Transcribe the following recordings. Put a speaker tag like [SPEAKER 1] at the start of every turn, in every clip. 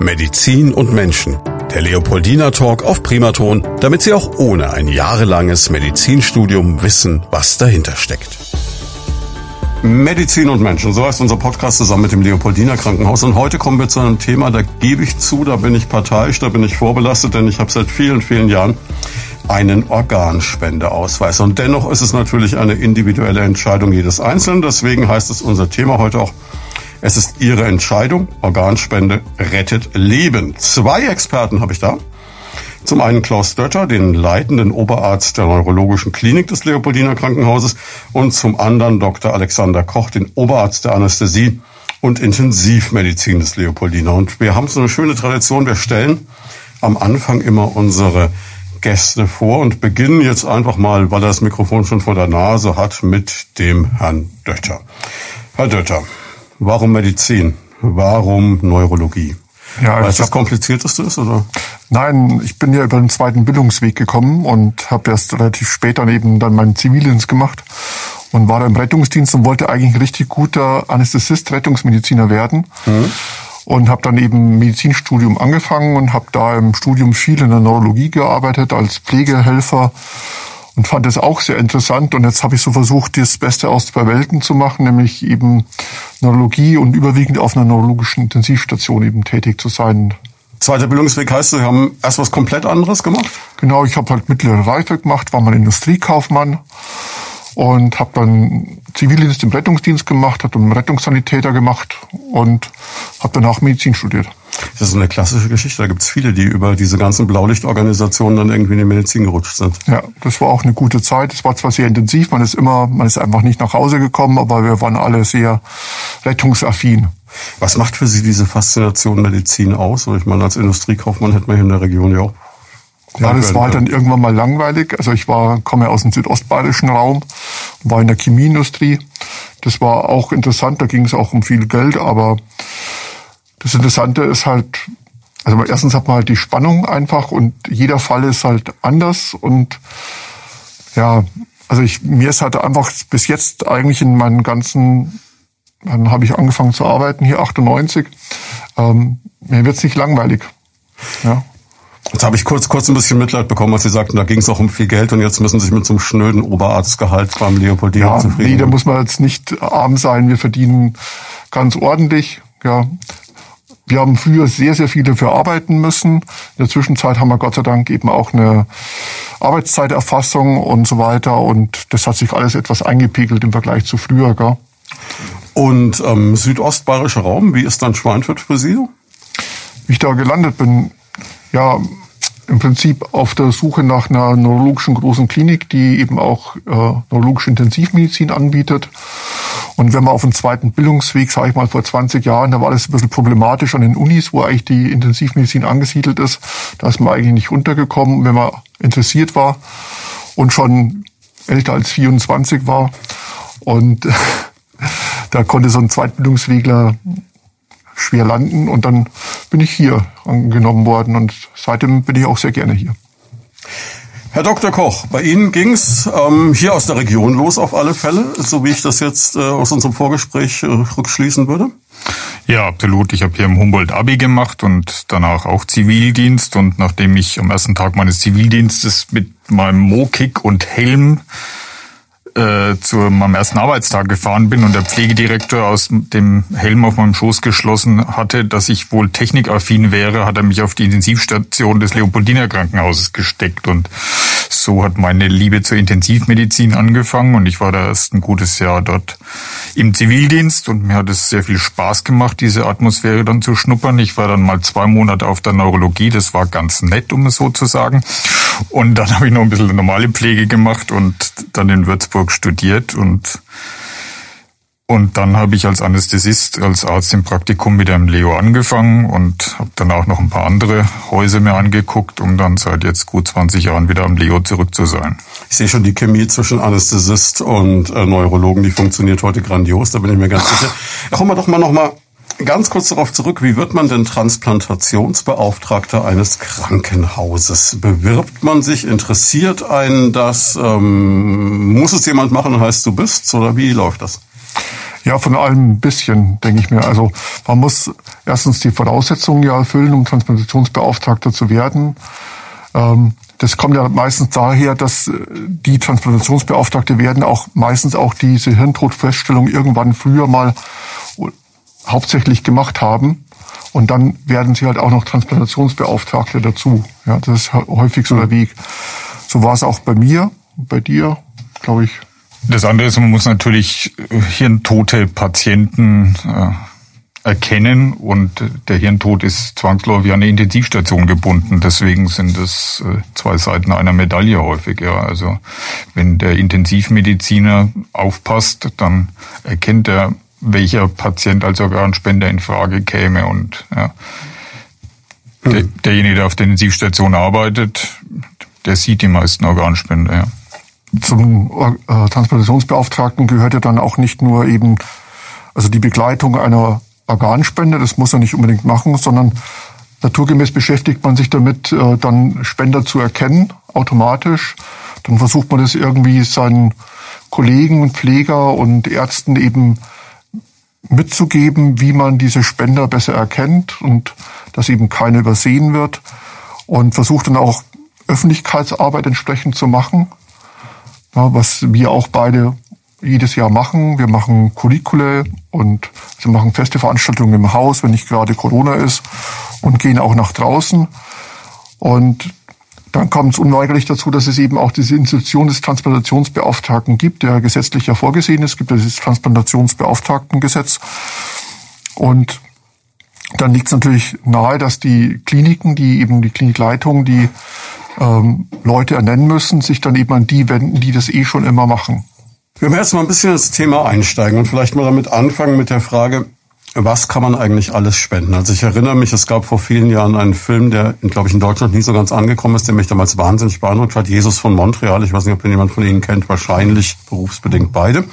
[SPEAKER 1] Medizin und Menschen. Der Leopoldina Talk auf Primaton, damit Sie auch ohne ein jahrelanges Medizinstudium wissen, was dahinter steckt. Medizin und Menschen, so heißt unser Podcast zusammen mit dem Leopoldina Krankenhaus. Und heute kommen wir zu einem Thema, da gebe ich zu, da bin ich parteiisch, da bin ich vorbelastet, denn ich habe seit vielen, vielen Jahren einen Organspendeausweis. Und dennoch ist es natürlich eine individuelle Entscheidung jedes Einzelnen. Deswegen heißt es unser Thema heute auch es ist Ihre Entscheidung. Organspende rettet Leben. Zwei Experten habe ich da. Zum einen Klaus Dötter, den leitenden Oberarzt der neurologischen Klinik des Leopoldiner Krankenhauses und zum anderen Dr. Alexander Koch, den Oberarzt der Anästhesie und Intensivmedizin des Leopoldiner. Und wir haben so eine schöne Tradition. Wir stellen am Anfang immer unsere Gäste vor und beginnen jetzt einfach mal, weil er das Mikrofon schon vor der Nase hat, mit dem Herrn Dötter. Herr Dötter, Warum Medizin? Warum Neurologie? Ja, Weil es das Komplizierteste ist, oder?
[SPEAKER 2] Nein, ich bin ja über den zweiten Bildungsweg gekommen und habe erst relativ spät dann eben dann meinen Zivildienst gemacht und war da im Rettungsdienst und wollte eigentlich ein richtig guter Anästhesist, Rettungsmediziner werden. Mhm. Und habe dann eben Medizinstudium angefangen und habe da im Studium viel in der Neurologie gearbeitet als Pflegehelfer und fand es auch sehr interessant. Und jetzt habe ich so versucht, das Beste aus zwei Welten zu machen, nämlich eben Neurologie und überwiegend auf einer neurologischen Intensivstation eben tätig zu sein.
[SPEAKER 1] Zweiter Bildungsweg heißt, Sie haben erst was komplett anderes gemacht?
[SPEAKER 2] Genau, ich habe halt mittlere Reife gemacht, war mal Industriekaufmann und habe dann Zivildienst im Rettungsdienst gemacht, habe einen Rettungssanitäter gemacht und habe danach Medizin studiert.
[SPEAKER 1] Das ist eine klassische Geschichte. Da gibt es viele, die über diese ganzen Blaulichtorganisationen dann irgendwie in die Medizin gerutscht sind.
[SPEAKER 2] Ja, das war auch eine gute Zeit. Es war zwar sehr intensiv, man ist immer, man ist einfach nicht nach Hause gekommen, aber wir waren alle sehr rettungsaffin.
[SPEAKER 1] Was macht für Sie diese Faszination Medizin aus? Ich meine, als Industriekaufmann hätte man hier in der Region ja auch
[SPEAKER 2] ja, das war halt dann irgendwann mal langweilig. Also ich war, komme aus dem südostbayerischen Raum, war in der Chemieindustrie. Das war auch interessant, da ging es auch um viel Geld, aber das Interessante ist halt, also erstens hat man halt die Spannung einfach und jeder Fall ist halt anders und ja, also ich, mir ist halt einfach bis jetzt eigentlich in meinen ganzen, dann habe ich angefangen zu arbeiten, hier 98, ähm, mir wird's nicht langweilig. Ja.
[SPEAKER 1] Jetzt habe ich kurz, kurz ein bisschen Mitleid bekommen, als Sie sagten, da ging es auch um viel Geld und jetzt müssen Sie sich mit so einem schnöden Oberarztgehalt beim Leopoldina ja, zufrieden
[SPEAKER 2] Nee, da muss man jetzt nicht arm sein. Wir verdienen ganz ordentlich. Ja, wir haben früher sehr, sehr viel dafür arbeiten müssen. In der Zwischenzeit haben wir Gott sei Dank eben auch eine Arbeitszeiterfassung und so weiter. Und das hat sich alles etwas eingepegelt im Vergleich zu früher. Gell?
[SPEAKER 1] Und ähm, südostbayerischer Raum, wie ist dann Schweinfurt für Sie?
[SPEAKER 2] Wie ich da gelandet bin, ja, im Prinzip auf der Suche nach einer neurologischen großen Klinik, die eben auch äh, neurologische Intensivmedizin anbietet. Und wenn man auf dem zweiten Bildungsweg, sage ich mal vor 20 Jahren, da war das ein bisschen problematisch an den Unis, wo eigentlich die Intensivmedizin angesiedelt ist. Da ist man eigentlich nicht untergekommen, wenn man interessiert war und schon älter als 24 war. Und da konnte so ein Zweitbildungswegler schwer landen und dann bin ich hier angenommen worden und seitdem bin ich auch sehr gerne hier.
[SPEAKER 1] Herr Dr. Koch, bei Ihnen ging's ähm, hier aus der Region los auf alle Fälle, so wie ich das jetzt äh, aus unserem Vorgespräch äh, rückschließen würde?
[SPEAKER 3] Ja, absolut. Ich habe hier im Humboldt Abi gemacht und danach auch Zivildienst. Und nachdem ich am ersten Tag meines Zivildienstes mit meinem Mokik und Helm äh, zu meinem ersten Arbeitstag gefahren bin und der Pflegedirektor aus dem Helm auf meinem Schoß geschlossen hatte, dass ich wohl technikaffin wäre, hat er mich auf die Intensivstation des Leopoldiner Krankenhauses gesteckt und so hat meine Liebe zur Intensivmedizin angefangen und ich war da erst ein gutes Jahr dort im Zivildienst und mir hat es sehr viel Spaß gemacht, diese Atmosphäre dann zu schnuppern. Ich war dann mal zwei Monate auf der Neurologie, das war ganz nett, um es so zu sagen. Und dann habe ich noch ein bisschen normale Pflege gemacht und dann in Würzburg studiert und und dann habe ich als Anästhesist, als Arzt im Praktikum mit einem Leo angefangen und habe dann auch noch ein paar andere Häuser mir angeguckt, um dann seit jetzt gut 20 Jahren wieder am Leo zurück zu sein.
[SPEAKER 1] Ich sehe schon die Chemie zwischen Anästhesist und äh, Neurologen, die funktioniert heute grandios, da bin ich mir ganz sicher. Kommen wir doch mal noch mal ganz kurz darauf zurück, wie wird man denn Transplantationsbeauftragter eines Krankenhauses? Bewirbt man sich, interessiert einen das, ähm, muss es jemand machen, heißt du bist, oder wie läuft das?
[SPEAKER 2] Ja, von allem ein bisschen, denke ich mir. Also man muss erstens die Voraussetzungen ja erfüllen, um Transplantationsbeauftragter zu werden. Ähm, das kommt ja meistens daher, dass äh, die Transplantationsbeauftragte werden auch meistens auch diese Hirntodfeststellung irgendwann früher mal hauptsächlich gemacht haben. Und dann werden sie halt auch noch Transplantationsbeauftragte dazu. Ja, das ist häufig so der Weg. So war es auch bei mir, bei dir, glaube ich.
[SPEAKER 3] Das andere ist, man muss natürlich hirntote Patienten äh, erkennen und der Hirntod ist zwangsläufig an eine Intensivstation gebunden. Deswegen sind es äh, zwei Seiten einer Medaille häufig. Ja. Also wenn der Intensivmediziner aufpasst, dann erkennt er, welcher Patient als Organspender in Frage käme und ja. Der, hm. derjenige, der auf der Intensivstation arbeitet, der sieht die meisten Organspender. Ja.
[SPEAKER 2] Zum äh, Transplantationsbeauftragten gehört ja dann auch nicht nur eben also die Begleitung einer Organspende, das muss er nicht unbedingt machen, sondern naturgemäß beschäftigt man sich damit, äh, dann Spender zu erkennen, automatisch. Dann versucht man das irgendwie seinen Kollegen, Pfleger und Ärzten eben mitzugeben, wie man diese Spender besser erkennt und dass eben keine übersehen wird und versucht dann auch Öffentlichkeitsarbeit entsprechend zu machen, ja, was wir auch beide jedes Jahr machen. Wir machen Curricule und wir machen feste Veranstaltungen im Haus, wenn nicht gerade Corona ist und gehen auch nach draußen. Und dann kommt es unweigerlich dazu, dass es eben auch diese Institution des Transplantationsbeauftragten gibt, der gesetzlich ja vorgesehen ist. Es gibt dieses Transplantationsbeauftragtengesetz. Und dann liegt es natürlich nahe, dass die Kliniken, die eben die Klinikleitungen, die ähm, Leute ernennen müssen, sich dann eben an die wenden, die das eh schon immer machen.
[SPEAKER 1] Wir werden jetzt mal ein bisschen ins Thema einsteigen und vielleicht mal damit anfangen mit der Frage, was kann man eigentlich alles spenden? Also ich erinnere mich, es gab vor vielen Jahren einen Film, der, glaube ich, in Deutschland nie so ganz angekommen ist, der mich damals wahnsinnig beeindruckt hat. Jesus von Montreal. Ich weiß nicht, ob den jemand von Ihnen kennt. Wahrscheinlich berufsbedingt beide.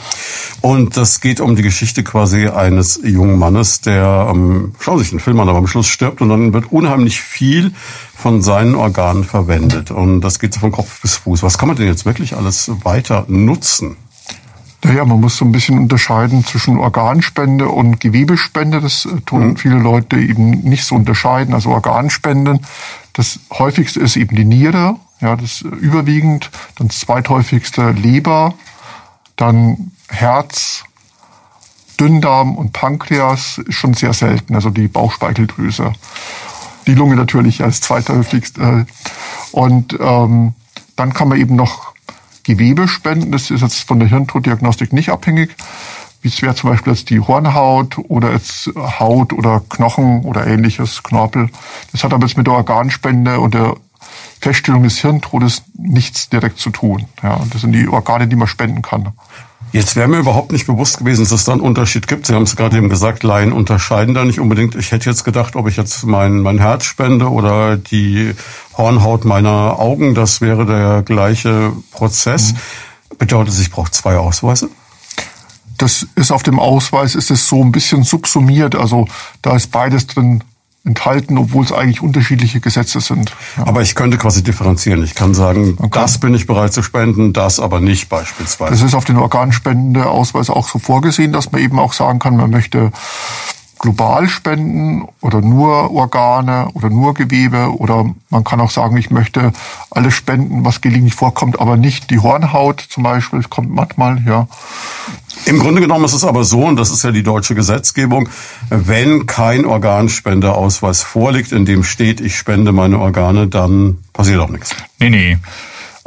[SPEAKER 1] Und das geht um die Geschichte quasi eines jungen Mannes, der, ähm, schauen Sie sich den Film an, aber am Schluss stirbt und dann wird unheimlich viel von seinen Organen verwendet. Und das geht so von Kopf bis Fuß. Was kann man denn jetzt wirklich alles weiter nutzen?
[SPEAKER 2] Naja, man muss so ein bisschen unterscheiden zwischen Organspende und Gewebespende. Das äh, tun mhm. viele Leute eben nicht so unterscheiden. Also Organspenden, das häufigste ist eben die Niere, ja, das ist überwiegend. Dann das zweithäufigste Leber, dann Herz, Dünndarm und Pankreas ist schon sehr selten, also die Bauchspeicheldrüse. Die Lunge natürlich als zweithäufigste. Und ähm, dann kann man eben noch Gewebe spenden. Das ist jetzt von der Hirntoddiagnostik nicht abhängig. Wie es wäre zum Beispiel jetzt die Hornhaut oder jetzt Haut oder Knochen oder ähnliches, Knorpel. Das hat aber jetzt mit der Organspende und der Feststellung des Hirntodes nichts direkt zu tun. Ja, das sind die Organe, die man spenden kann.
[SPEAKER 1] Jetzt wäre mir überhaupt nicht bewusst gewesen, dass es da einen Unterschied gibt. Sie haben es gerade eben gesagt, Laien unterscheiden da nicht unbedingt. Ich hätte jetzt gedacht, ob ich jetzt mein, mein Herz spende oder die Hornhaut meiner Augen, das wäre der gleiche Prozess. Mhm. Bedeutet, ich brauche zwei Ausweise?
[SPEAKER 2] Das ist auf dem Ausweis, ist es so ein bisschen subsumiert. Also da ist beides drin enthalten, obwohl es eigentlich unterschiedliche Gesetze sind.
[SPEAKER 1] Ja. Aber ich könnte quasi differenzieren. Ich kann sagen, okay. das bin ich bereit zu spenden, das aber nicht beispielsweise.
[SPEAKER 2] Das ist auf den Organspendeausweis auch so vorgesehen, dass man eben auch sagen kann, man möchte global spenden oder nur Organe oder nur Gewebe oder man kann auch sagen, ich möchte alles spenden, was gelegentlich vorkommt, aber nicht die Hornhaut zum Beispiel, das kommt manchmal, ja.
[SPEAKER 1] Im Grunde genommen ist es aber so, und das ist ja die deutsche Gesetzgebung, wenn kein Organspendeausweis vorliegt, in dem steht, ich spende meine Organe, dann passiert auch nichts.
[SPEAKER 3] Nee, nee.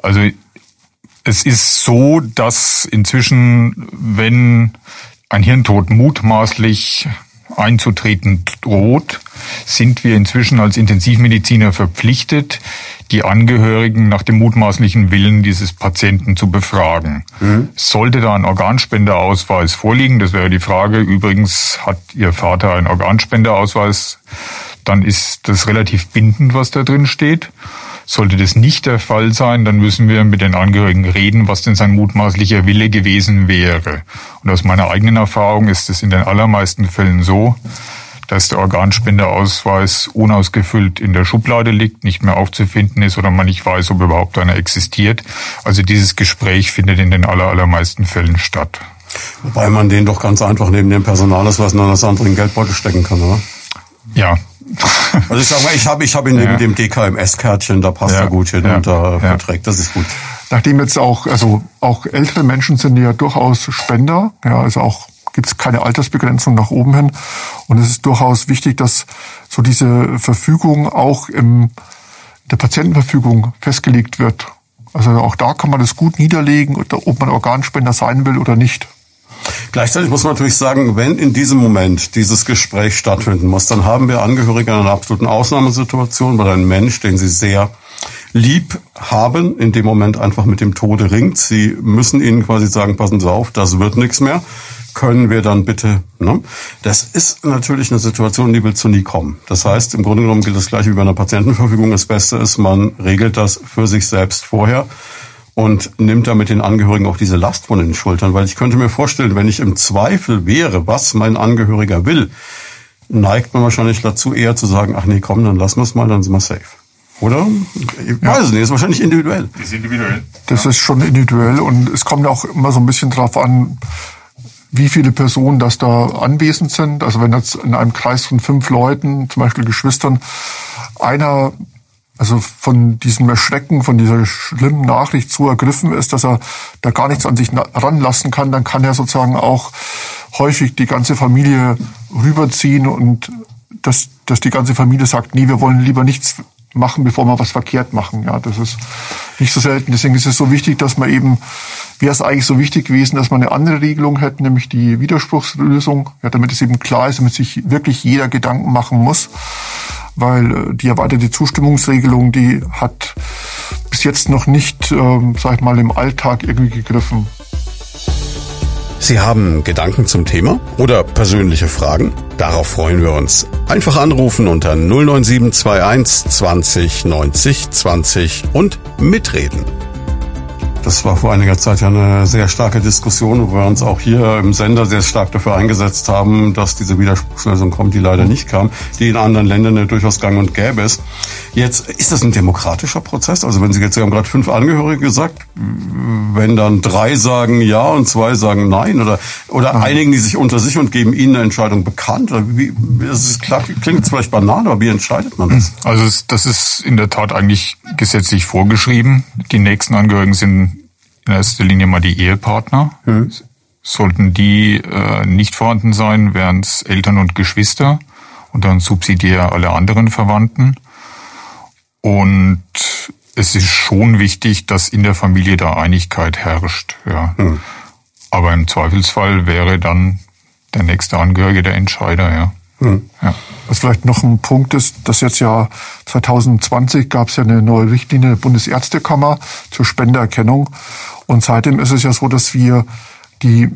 [SPEAKER 3] Also es ist so, dass inzwischen, wenn ein Hirntod mutmaßlich einzutreten droht, sind wir inzwischen als Intensivmediziner verpflichtet, die Angehörigen nach dem mutmaßlichen Willen dieses Patienten zu befragen. Mhm. Sollte da ein Organspenderausweis vorliegen, das wäre die Frage, übrigens hat Ihr Vater einen Organspenderausweis, dann ist das relativ bindend, was da drin steht. Sollte das nicht der Fall sein, dann müssen wir mit den Angehörigen reden, was denn sein mutmaßlicher Wille gewesen wäre. Und aus meiner eigenen Erfahrung ist es in den allermeisten Fällen so, dass der Organspendeausweis unausgefüllt in der Schublade liegt, nicht mehr aufzufinden ist oder man nicht weiß, ob überhaupt einer existiert. Also dieses Gespräch findet in den allermeisten Fällen statt.
[SPEAKER 1] Wobei man den doch ganz einfach neben dem Personalausweis in das andere in Geldbeutel stecken kann, oder?
[SPEAKER 3] Ja.
[SPEAKER 1] Also ich sag mal, ich habe ich hab ihn neben
[SPEAKER 3] Ja.
[SPEAKER 1] dem DKMS-Kärtchen, da passt
[SPEAKER 3] Ja.
[SPEAKER 1] er gut hin
[SPEAKER 3] Ja.
[SPEAKER 1] und da verträgt, das ist gut.
[SPEAKER 2] Nachdem jetzt auch, also auch ältere Menschen sind ja durchaus Spender, ja, also auch gibt es keine Altersbegrenzung nach oben hin. Und es ist durchaus wichtig, dass so diese Verfügung auch im der Patientenverfügung festgelegt wird. Also auch da kann man das gut niederlegen, ob man Organspender sein will oder nicht.
[SPEAKER 1] Gleichzeitig muss man natürlich sagen, wenn in diesem Moment dieses Gespräch stattfinden muss, dann haben wir Angehörige in einer absoluten Ausnahmesituation, weil ein Mensch, den sie sehr lieb haben, in dem Moment einfach mit dem Tode ringt. Sie müssen ihnen quasi sagen, passen Sie auf, das wird nichts mehr. Können wir dann bitte, ne? Das ist natürlich eine Situation, die will zu nie kommen. Das heißt, im Grunde genommen gilt das gleiche wie bei einer Patientenverfügung. Das Beste ist, man regelt das für sich selbst vorher und nimmt damit den Angehörigen auch diese Last von den Schultern. Weil ich könnte mir vorstellen, wenn ich im Zweifel wäre, was mein Angehöriger will, neigt man wahrscheinlich dazu eher zu sagen, ach nee, komm, dann lassen wir es mal, dann sind wir safe. Oder? Ich weiß es nicht, ist wahrscheinlich individuell.
[SPEAKER 3] Ist individuell.
[SPEAKER 2] Das ist schon individuell und es kommt auch immer so ein bisschen drauf an, wie viele Personen das da anwesend sind. Also wenn jetzt in einem Kreis von fünf Leuten, zum Beispiel Geschwistern, einer also von diesem Erschrecken, von dieser schlimmen Nachricht so ergriffen ist, dass er da gar nichts an sich ranlassen kann, dann kann er sozusagen auch häufig die ganze Familie rüberziehen und dass, dass die ganze Familie sagt, nee, wir wollen lieber nichts machen, bevor wir was verkehrt machen. Ja, das ist nicht so selten. Deswegen ist es so wichtig, dass man eben, wäre es eigentlich so wichtig gewesen, dass man eine andere Regelung hätte, nämlich die Widerspruchslösung, ja, damit es eben klar ist, damit sich wirklich jeder Gedanken machen muss weil äh, die erweiterte Zustimmungsregelung, die hat bis jetzt noch nicht, ähm, sag ich mal, im Alltag irgendwie gegriffen.
[SPEAKER 1] Sie haben Gedanken zum Thema oder persönliche Fragen? Darauf freuen wir uns. Einfach anrufen unter 09721 20 90 20 und mitreden. Das war vor einiger Zeit ja eine sehr starke Diskussion, wo wir uns auch hier im Sender sehr stark dafür eingesetzt haben, dass diese Widerspruchslösung kommt, die leider nicht kam, die in anderen Ländern ja durchaus gang und gäbe ist. Jetzt ist das ein demokratischer Prozess. Also wenn Sie jetzt, Sie haben gerade fünf Angehörige gesagt, wenn dann drei sagen ja und zwei sagen nein oder oder einigen die sich unter sich und geben Ihnen eine Entscheidung bekannt. Wie, das ist klar, klingt jetzt vielleicht banal, aber wie entscheidet man das?
[SPEAKER 3] Also das ist in der Tat eigentlich gesetzlich vorgeschrieben. Die nächsten Angehörigen sind in erster Linie mal die Ehepartner. Sollten die äh, nicht vorhanden sein, wären es Eltern und Geschwister und dann subsidiär alle anderen Verwandten. Und es ist schon wichtig, dass in der Familie da Einigkeit herrscht. Ja. Aber im Zweifelsfall wäre dann der nächste Angehörige der Entscheider. Ja. Ja.
[SPEAKER 2] Was vielleicht noch ein Punkt ist, dass jetzt ja 2020 gab es ja eine neue Richtlinie der Bundesärztekammer zur Spendererkennung. Und seitdem ist es ja so, dass wir die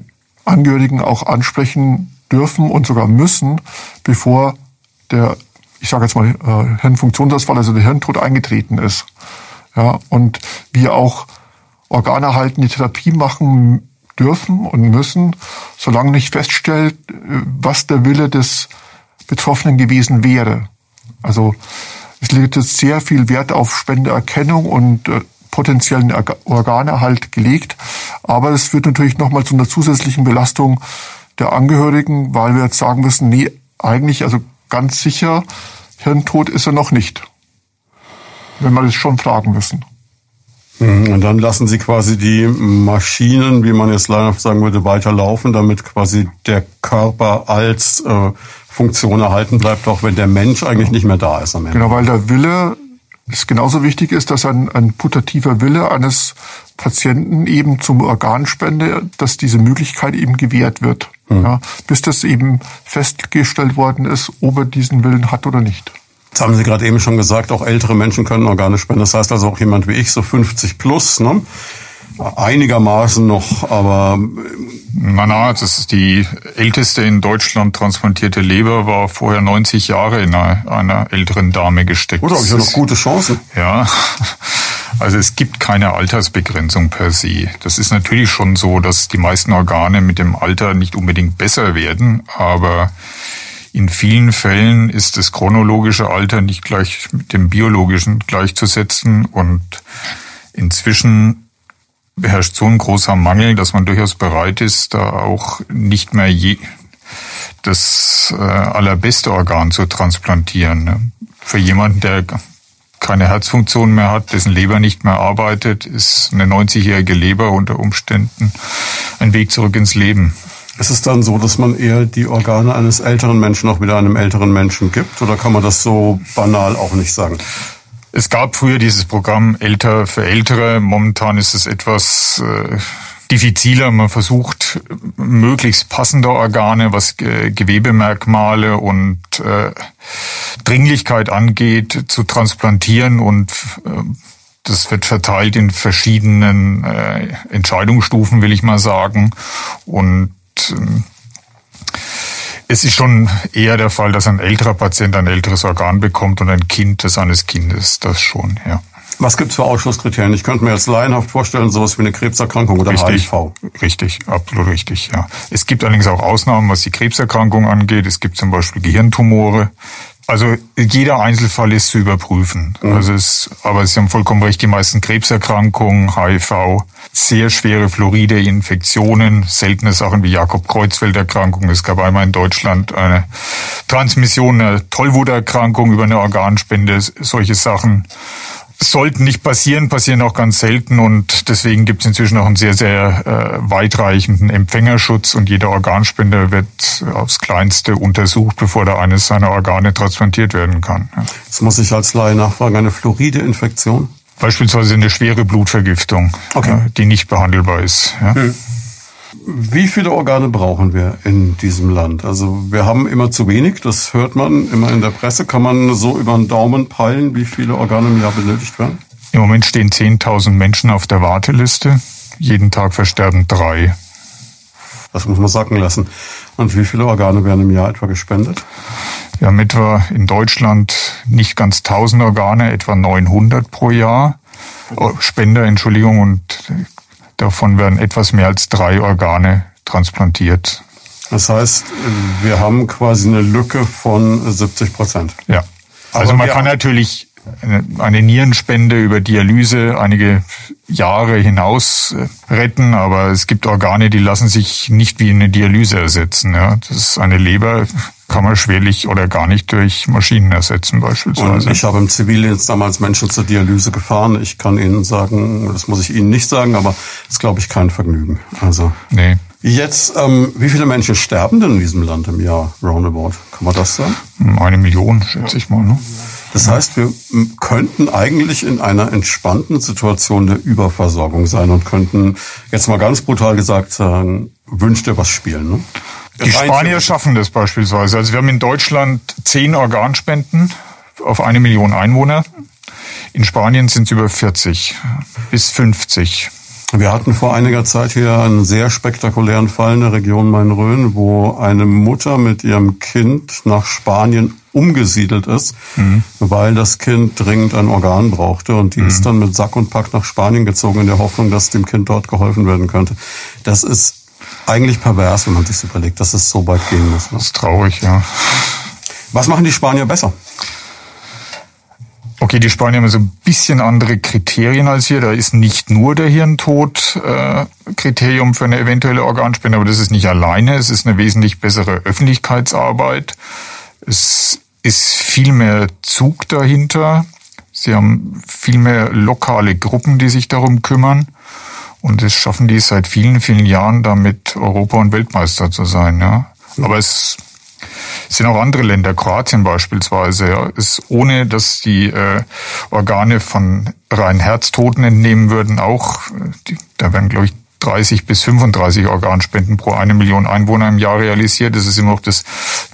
[SPEAKER 2] Angehörigen auch ansprechen dürfen und sogar müssen, bevor der, ich sage jetzt mal, äh, Hirnfunktionsausfall, also der Hirntod eingetreten ist. Ja, und wir auch organerhaltende Therapie machen dürfen und müssen, solange nicht feststellt, äh, was der Wille des Betroffenen gewesen wäre. Also es liegt jetzt sehr viel Wert auf Spendeerkennung und äh, potenziellen Orga- Organerhalt gelegt, aber es führt natürlich nochmal zu einer zusätzlichen Belastung der Angehörigen, weil wir jetzt sagen müssen, nee, eigentlich, also ganz sicher, Hirntod ist er noch nicht. Wenn wir das schon fragen müssen.
[SPEAKER 1] Mhm, Und dann lassen Sie quasi die Maschinen, wie man jetzt leider sagen würde, weiterlaufen, damit quasi der Körper als äh, Funktion erhalten bleibt, auch wenn der Mensch eigentlich nicht mehr da ist am Ende.
[SPEAKER 2] Genau, weil der Wille es genauso wichtig ist, dass ein, ein putativer Wille eines Patienten eben zum Organspende, dass diese Möglichkeit eben gewährt wird. Ja, bis das eben festgestellt worden ist, ob er diesen Willen hat oder nicht.
[SPEAKER 1] Jetzt haben Sie gerade eben schon gesagt, auch ältere Menschen können Organe spenden. Das heißt also auch jemand wie ich, so 50 plus, ne? Einigermaßen noch, aber
[SPEAKER 3] Na, na, das ist die älteste in Deutschland transplantierte Leber war vorher 90 Jahre in einer, einer älteren Dame gesteckt.
[SPEAKER 1] gut, habe ich ja noch gute Chancen.
[SPEAKER 3] Ja, also es gibt keine Altersbegrenzung per se. Das ist natürlich schon so, dass die meisten Organe mit dem Alter nicht unbedingt besser werden, aber in vielen Fällen ist das chronologische Alter nicht gleich mit dem biologischen gleichzusetzen und inzwischen herrscht so ein großer Mangel, dass man durchaus bereit ist, da auch nicht mehr je das äh, allerbeste Organ zu transplantieren. Ne? Für jemanden, der keine Herzfunktion mehr hat, dessen Leber nicht mehr arbeitet, ist eine 90-jährige Leber unter Umständen ein Weg zurück ins Leben.
[SPEAKER 1] Ist es dann so, dass man eher die Organe eines älteren Menschen auch wieder einem älteren Menschen gibt? Oder kann man das so banal auch nicht sagen?
[SPEAKER 3] Es gab früher dieses Programm Älter für Ältere. Momentan ist es etwas äh, diffiziler. Man versucht möglichst passende Organe, was Gewebemerkmale und äh, Dringlichkeit angeht, zu transplantieren und äh, das wird verteilt in verschiedenen äh, Entscheidungsstufen, will ich mal sagen. Und äh, es ist schon eher der Fall, dass ein älterer Patient ein älteres Organ bekommt und ein Kind des eines Kindes. Das schon, ja.
[SPEAKER 1] Was gibt's für Ausschlusskriterien? Ich könnte mir jetzt laienhaft vorstellen, sowas wie eine Krebserkrankung oder
[SPEAKER 3] richtig,
[SPEAKER 1] HIV.
[SPEAKER 3] Richtig, absolut richtig, ja. Es gibt allerdings auch Ausnahmen, was die Krebserkrankung angeht. Es gibt zum Beispiel Gehirntumore. Also jeder Einzelfall ist zu überprüfen. Mhm. Also es, aber Sie haben vollkommen recht, die meisten Krebserkrankungen, HIV, sehr schwere fluoride Infektionen, seltene Sachen wie Jakob-Kreuzfeld-Erkrankung. Es gab einmal in Deutschland eine Transmission einer Tollwuterkrankung über eine Organspende, solche Sachen sollten nicht passieren, passieren auch ganz selten und deswegen gibt es inzwischen auch einen sehr, sehr äh, weitreichenden Empfängerschutz und jeder Organspender wird aufs Kleinste untersucht, bevor da eines seiner Organe transplantiert werden kann.
[SPEAKER 1] Jetzt muss ich als Laie nachfragen, eine Fluoride-Infektion?
[SPEAKER 3] Beispielsweise eine schwere Blutvergiftung, okay. äh, die nicht behandelbar ist. Ja. Hm.
[SPEAKER 1] Wie viele Organe brauchen wir in diesem Land? Also wir haben immer zu wenig, das hört man immer in der Presse. Kann man so über den Daumen peilen, wie viele Organe im Jahr benötigt werden?
[SPEAKER 3] Im Moment stehen 10.000 Menschen auf der Warteliste. Jeden Tag versterben drei.
[SPEAKER 1] Das muss man sacken lassen. Und wie viele Organe werden im Jahr etwa gespendet?
[SPEAKER 3] Wir haben etwa in Deutschland nicht ganz 1000 Organe, etwa 900 pro Jahr. Oh, Spender, Entschuldigung, und Davon werden etwas mehr als drei Organe transplantiert.
[SPEAKER 1] Das heißt, wir haben quasi eine Lücke von 70 Prozent.
[SPEAKER 3] Ja. Also Aber man kann natürlich eine Nierenspende über Dialyse einige Jahre hinaus äh, retten, aber es gibt Organe, die lassen sich nicht wie eine Dialyse ersetzen. Ja. Das ist eine Leber, kann man schwerlich oder gar nicht durch Maschinen ersetzen beispielsweise.
[SPEAKER 1] Und ich habe im Zivildienst damals Menschen zur Dialyse gefahren. Ich kann Ihnen sagen, das muss ich Ihnen nicht sagen, aber das ist, glaube ich, kein Vergnügen. Also nee. Jetzt, ähm, wie viele Menschen sterben denn in diesem Land im Jahr roundabout? Kann man das sagen?
[SPEAKER 3] Eine Million, schätze ich mal. Ne?
[SPEAKER 1] Das heißt, wir könnten eigentlich in einer entspannten Situation der Überversorgung sein und könnten jetzt mal ganz brutal gesagt sagen, wünscht ihr was spielen. Ne?
[SPEAKER 3] Die Spanier schaffen das beispielsweise. Also wir haben in Deutschland zehn Organspenden auf eine Million Einwohner. In Spanien sind es über 40 bis 50.
[SPEAKER 1] Wir hatten vor einiger Zeit hier einen sehr spektakulären Fall in der Region Main-Rhön, wo eine Mutter mit ihrem Kind nach Spanien umgesiedelt ist, mhm. weil das Kind dringend ein Organ brauchte. Und die mhm. ist dann mit Sack und Pack nach Spanien gezogen in der Hoffnung, dass dem Kind dort geholfen werden könnte. Das ist eigentlich pervers, wenn man sich überlegt, dass es so weit gehen muss.
[SPEAKER 3] Ne? Das ist traurig, ja.
[SPEAKER 1] Was machen die Spanier besser?
[SPEAKER 3] Okay, die Spanier haben so ein bisschen andere Kriterien als wir. Da ist nicht nur der Hirntod äh, Kriterium für eine eventuelle Organspende, aber das ist nicht alleine. Es ist eine wesentlich bessere Öffentlichkeitsarbeit. Es ist viel mehr Zug dahinter. Sie haben viel mehr lokale Gruppen, die sich darum kümmern. Und es schaffen die seit vielen, vielen Jahren damit Europa- und Weltmeister zu sein. Ja. Aber es sind auch andere Länder, Kroatien beispielsweise, ja, ist ohne, dass die äh, Organe von rein Herztoten entnehmen würden, auch, die, da werden, glaube ich, 30 bis 35 Organspenden pro eine Million Einwohner im Jahr realisiert. Das ist immer noch das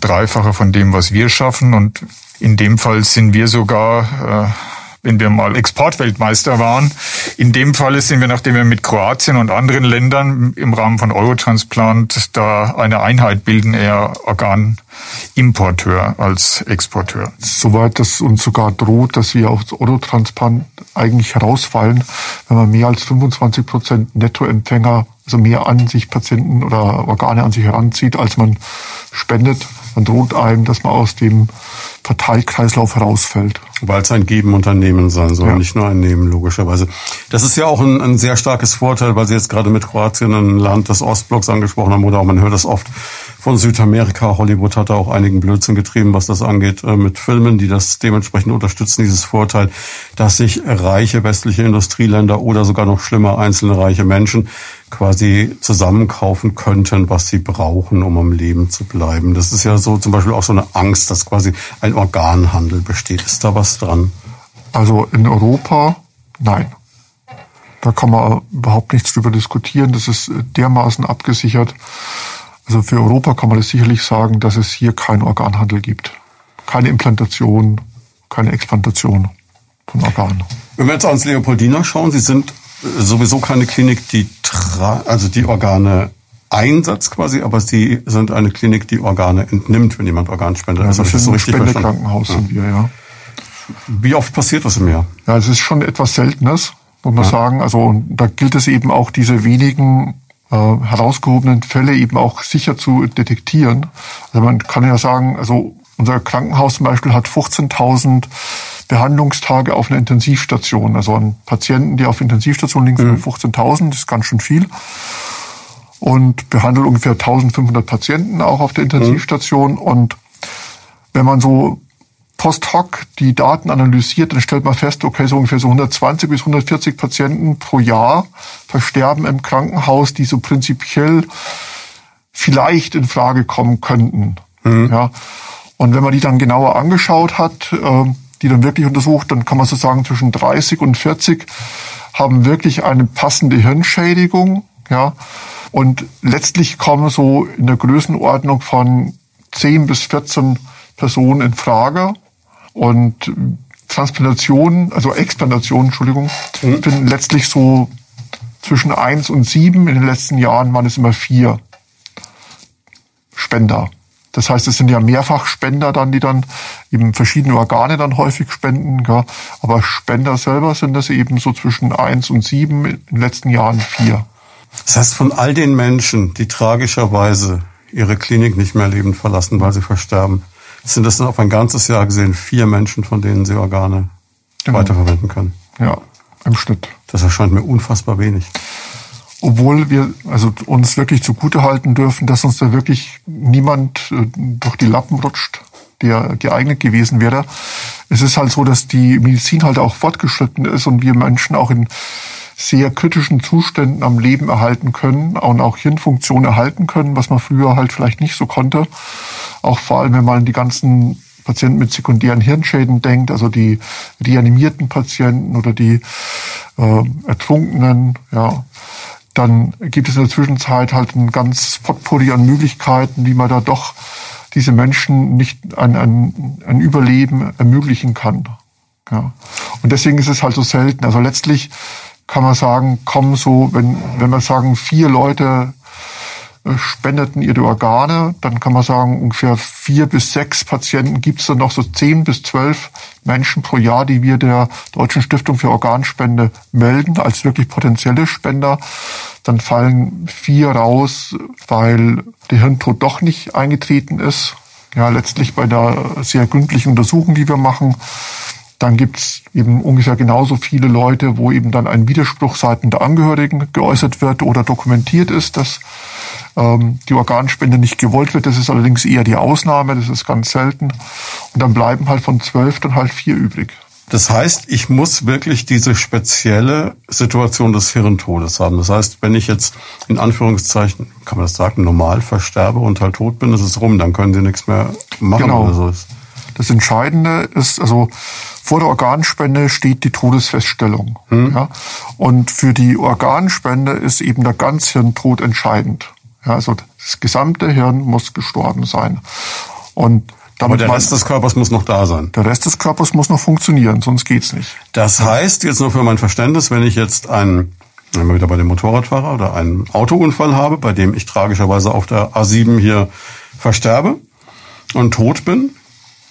[SPEAKER 3] Dreifache von dem, was wir schaffen. Und in dem Fall sind wir sogar äh, wenn wir mal Exportweltmeister waren. In dem Falle sind wir, nachdem wir mit Kroatien und anderen Ländern im Rahmen von Eurotransplant da eine Einheit bilden, eher Organimporteur als Exporteur.
[SPEAKER 2] Soweit das uns sogar droht, dass wir aus Eurotransplant eigentlich herausfallen, wenn man mehr als 25 Prozent Nettoempfänger, also mehr an sich Patienten oder Organe an sich heranzieht, als man spendet, dann droht einem, dass man aus dem Verteilkreislauf herausfällt.
[SPEAKER 1] Weil es ein Geben Unternehmen sein soll, ja. nicht nur ein Nehmen, logischerweise. Das ist ja auch ein, ein, sehr starkes Vorteil, weil Sie jetzt gerade mit Kroatien ein Land des Ostblocks angesprochen haben, oder auch man hört das oft von Südamerika. Hollywood hat da auch einigen Blödsinn getrieben, was das angeht, äh, mit Filmen, die das dementsprechend unterstützen, dieses Vorteil, dass sich reiche westliche Industrieländer oder sogar noch schlimmer einzelne reiche Menschen quasi zusammenkaufen könnten, was sie brauchen, um am Leben zu bleiben. Das ist ja so zum Beispiel auch so eine Angst, dass quasi ein Organhandel besteht. Ist da was dran?
[SPEAKER 2] Also in Europa, nein. Da kann man überhaupt nichts drüber diskutieren. Das ist dermaßen abgesichert. Also für Europa kann man das sicherlich sagen, dass es hier keinen Organhandel gibt. Keine Implantation, keine Explantation von Organen.
[SPEAKER 1] Wenn wir jetzt ans Leopoldina schauen, Sie sind sowieso keine Klinik, die also die Organe einsetzt quasi, aber sie sind eine Klinik, die Organe entnimmt, wenn jemand Organspender
[SPEAKER 2] ja, ist. Das ist so ein Spendekrankenhaus sind wir, ja.
[SPEAKER 1] Wie oft passiert das im Jahr?
[SPEAKER 2] Ja, es ist schon etwas Seltenes, muss man ja. sagen. Also da gilt es eben auch, diese wenigen äh, herausgehobenen Fälle eben auch sicher zu detektieren. Also man kann ja sagen, also unser Krankenhaus zum Beispiel hat 15.000 Behandlungstage auf einer Intensivstation. Also an Patienten, die auf Intensivstation liegen, sind mhm. 15.000, das ist ganz schön viel. Und behandelt ungefähr 1.500 Patienten auch auf der Intensivstation. Mhm. Und wenn man so post hoc die Daten analysiert, dann stellt man fest, okay, so ungefähr so 120 bis 140 Patienten pro Jahr versterben im Krankenhaus, die so prinzipiell vielleicht in Frage kommen könnten. Mhm. Ja. Und wenn man die dann genauer angeschaut hat, äh, die dann wirklich untersucht, dann kann man so sagen, zwischen 30 und 40 haben wirklich eine passende Hirnschädigung, ja. Und letztlich kommen so in der Größenordnung von 10 bis 14 Personen in Frage. Und Transplantationen, also Explantationen, Entschuldigung, mhm. finden letztlich so zwischen 1 und 7. In den letzten Jahren waren es immer vier Spender. Das heißt, es sind ja Mehrfachspender dann, die dann eben verschiedene Organe dann häufig spenden. Ja. Aber Spender selber sind das eben so zwischen eins und sieben, in den letzten Jahren vier.
[SPEAKER 1] Das heißt, von all den Menschen, die tragischerweise ihre Klinik nicht mehr lebend verlassen, weil sie versterben, sind das dann auf ein ganzes Jahr gesehen vier Menschen, von denen sie Organe genau. weiterverwenden können.
[SPEAKER 2] Ja, im Schnitt.
[SPEAKER 1] Das erscheint mir unfassbar wenig
[SPEAKER 2] obwohl wir also uns wirklich zugute halten dürfen, dass uns da wirklich niemand äh, durch die Lappen rutscht, der geeignet gewesen wäre. Es ist halt so, dass die Medizin halt auch fortgeschritten ist und wir Menschen auch in sehr kritischen Zuständen am Leben erhalten können und auch Hirnfunktion erhalten können, was man früher halt vielleicht nicht so konnte. Auch vor allem, wenn man die ganzen Patienten mit sekundären Hirnschäden denkt, also die reanimierten Patienten oder die äh, Ertrunkenen, ja, dann gibt es in der Zwischenzeit halt ein ganz Potpourri an Möglichkeiten, wie man da doch diese Menschen nicht ein, ein, ein Überleben ermöglichen kann. Ja. Und deswegen ist es halt so selten. Also letztlich kann man sagen, kommen so, wenn, wenn wir sagen, vier Leute spendeten ihre Organe. Dann kann man sagen, ungefähr vier bis sechs Patienten gibt es dann noch so zehn bis zwölf Menschen pro Jahr, die wir der Deutschen Stiftung für Organspende melden als wirklich potenzielle Spender. Dann fallen vier raus, weil der Hirntod doch nicht eingetreten ist. Ja, letztlich bei der sehr gründlichen Untersuchung, die wir machen. Dann gibt's eben ungefähr genauso viele Leute, wo eben dann ein Widerspruch seitens der Angehörigen geäußert wird oder dokumentiert ist, dass ähm, die Organspende nicht gewollt wird. Das ist allerdings eher die Ausnahme, das ist ganz selten. Und dann bleiben halt von zwölf dann halt vier übrig.
[SPEAKER 1] Das heißt, ich muss wirklich diese spezielle Situation des Hirntodes haben. Das heißt, wenn ich jetzt in Anführungszeichen, kann man das sagen, normal versterbe und halt tot bin, ist es rum, dann können sie nichts mehr machen
[SPEAKER 2] genau. oder so. Das Entscheidende ist, also vor der Organspende steht die Todesfeststellung. Hm. Ja? Und für die Organspende ist eben der Ganzhirntod entscheidend. Ja, also das gesamte Hirn muss gestorben sein. Und
[SPEAKER 1] damit Aber der Rest des Körpers muss noch da sein.
[SPEAKER 2] Der Rest des Körpers muss noch funktionieren, sonst geht's nicht.
[SPEAKER 1] Das heißt, jetzt nur für mein Verständnis, wenn ich jetzt einen, wenn wir wieder bei dem Motorradfahrer oder einen Autounfall habe, bei dem ich tragischerweise auf der A7 hier versterbe und tot bin,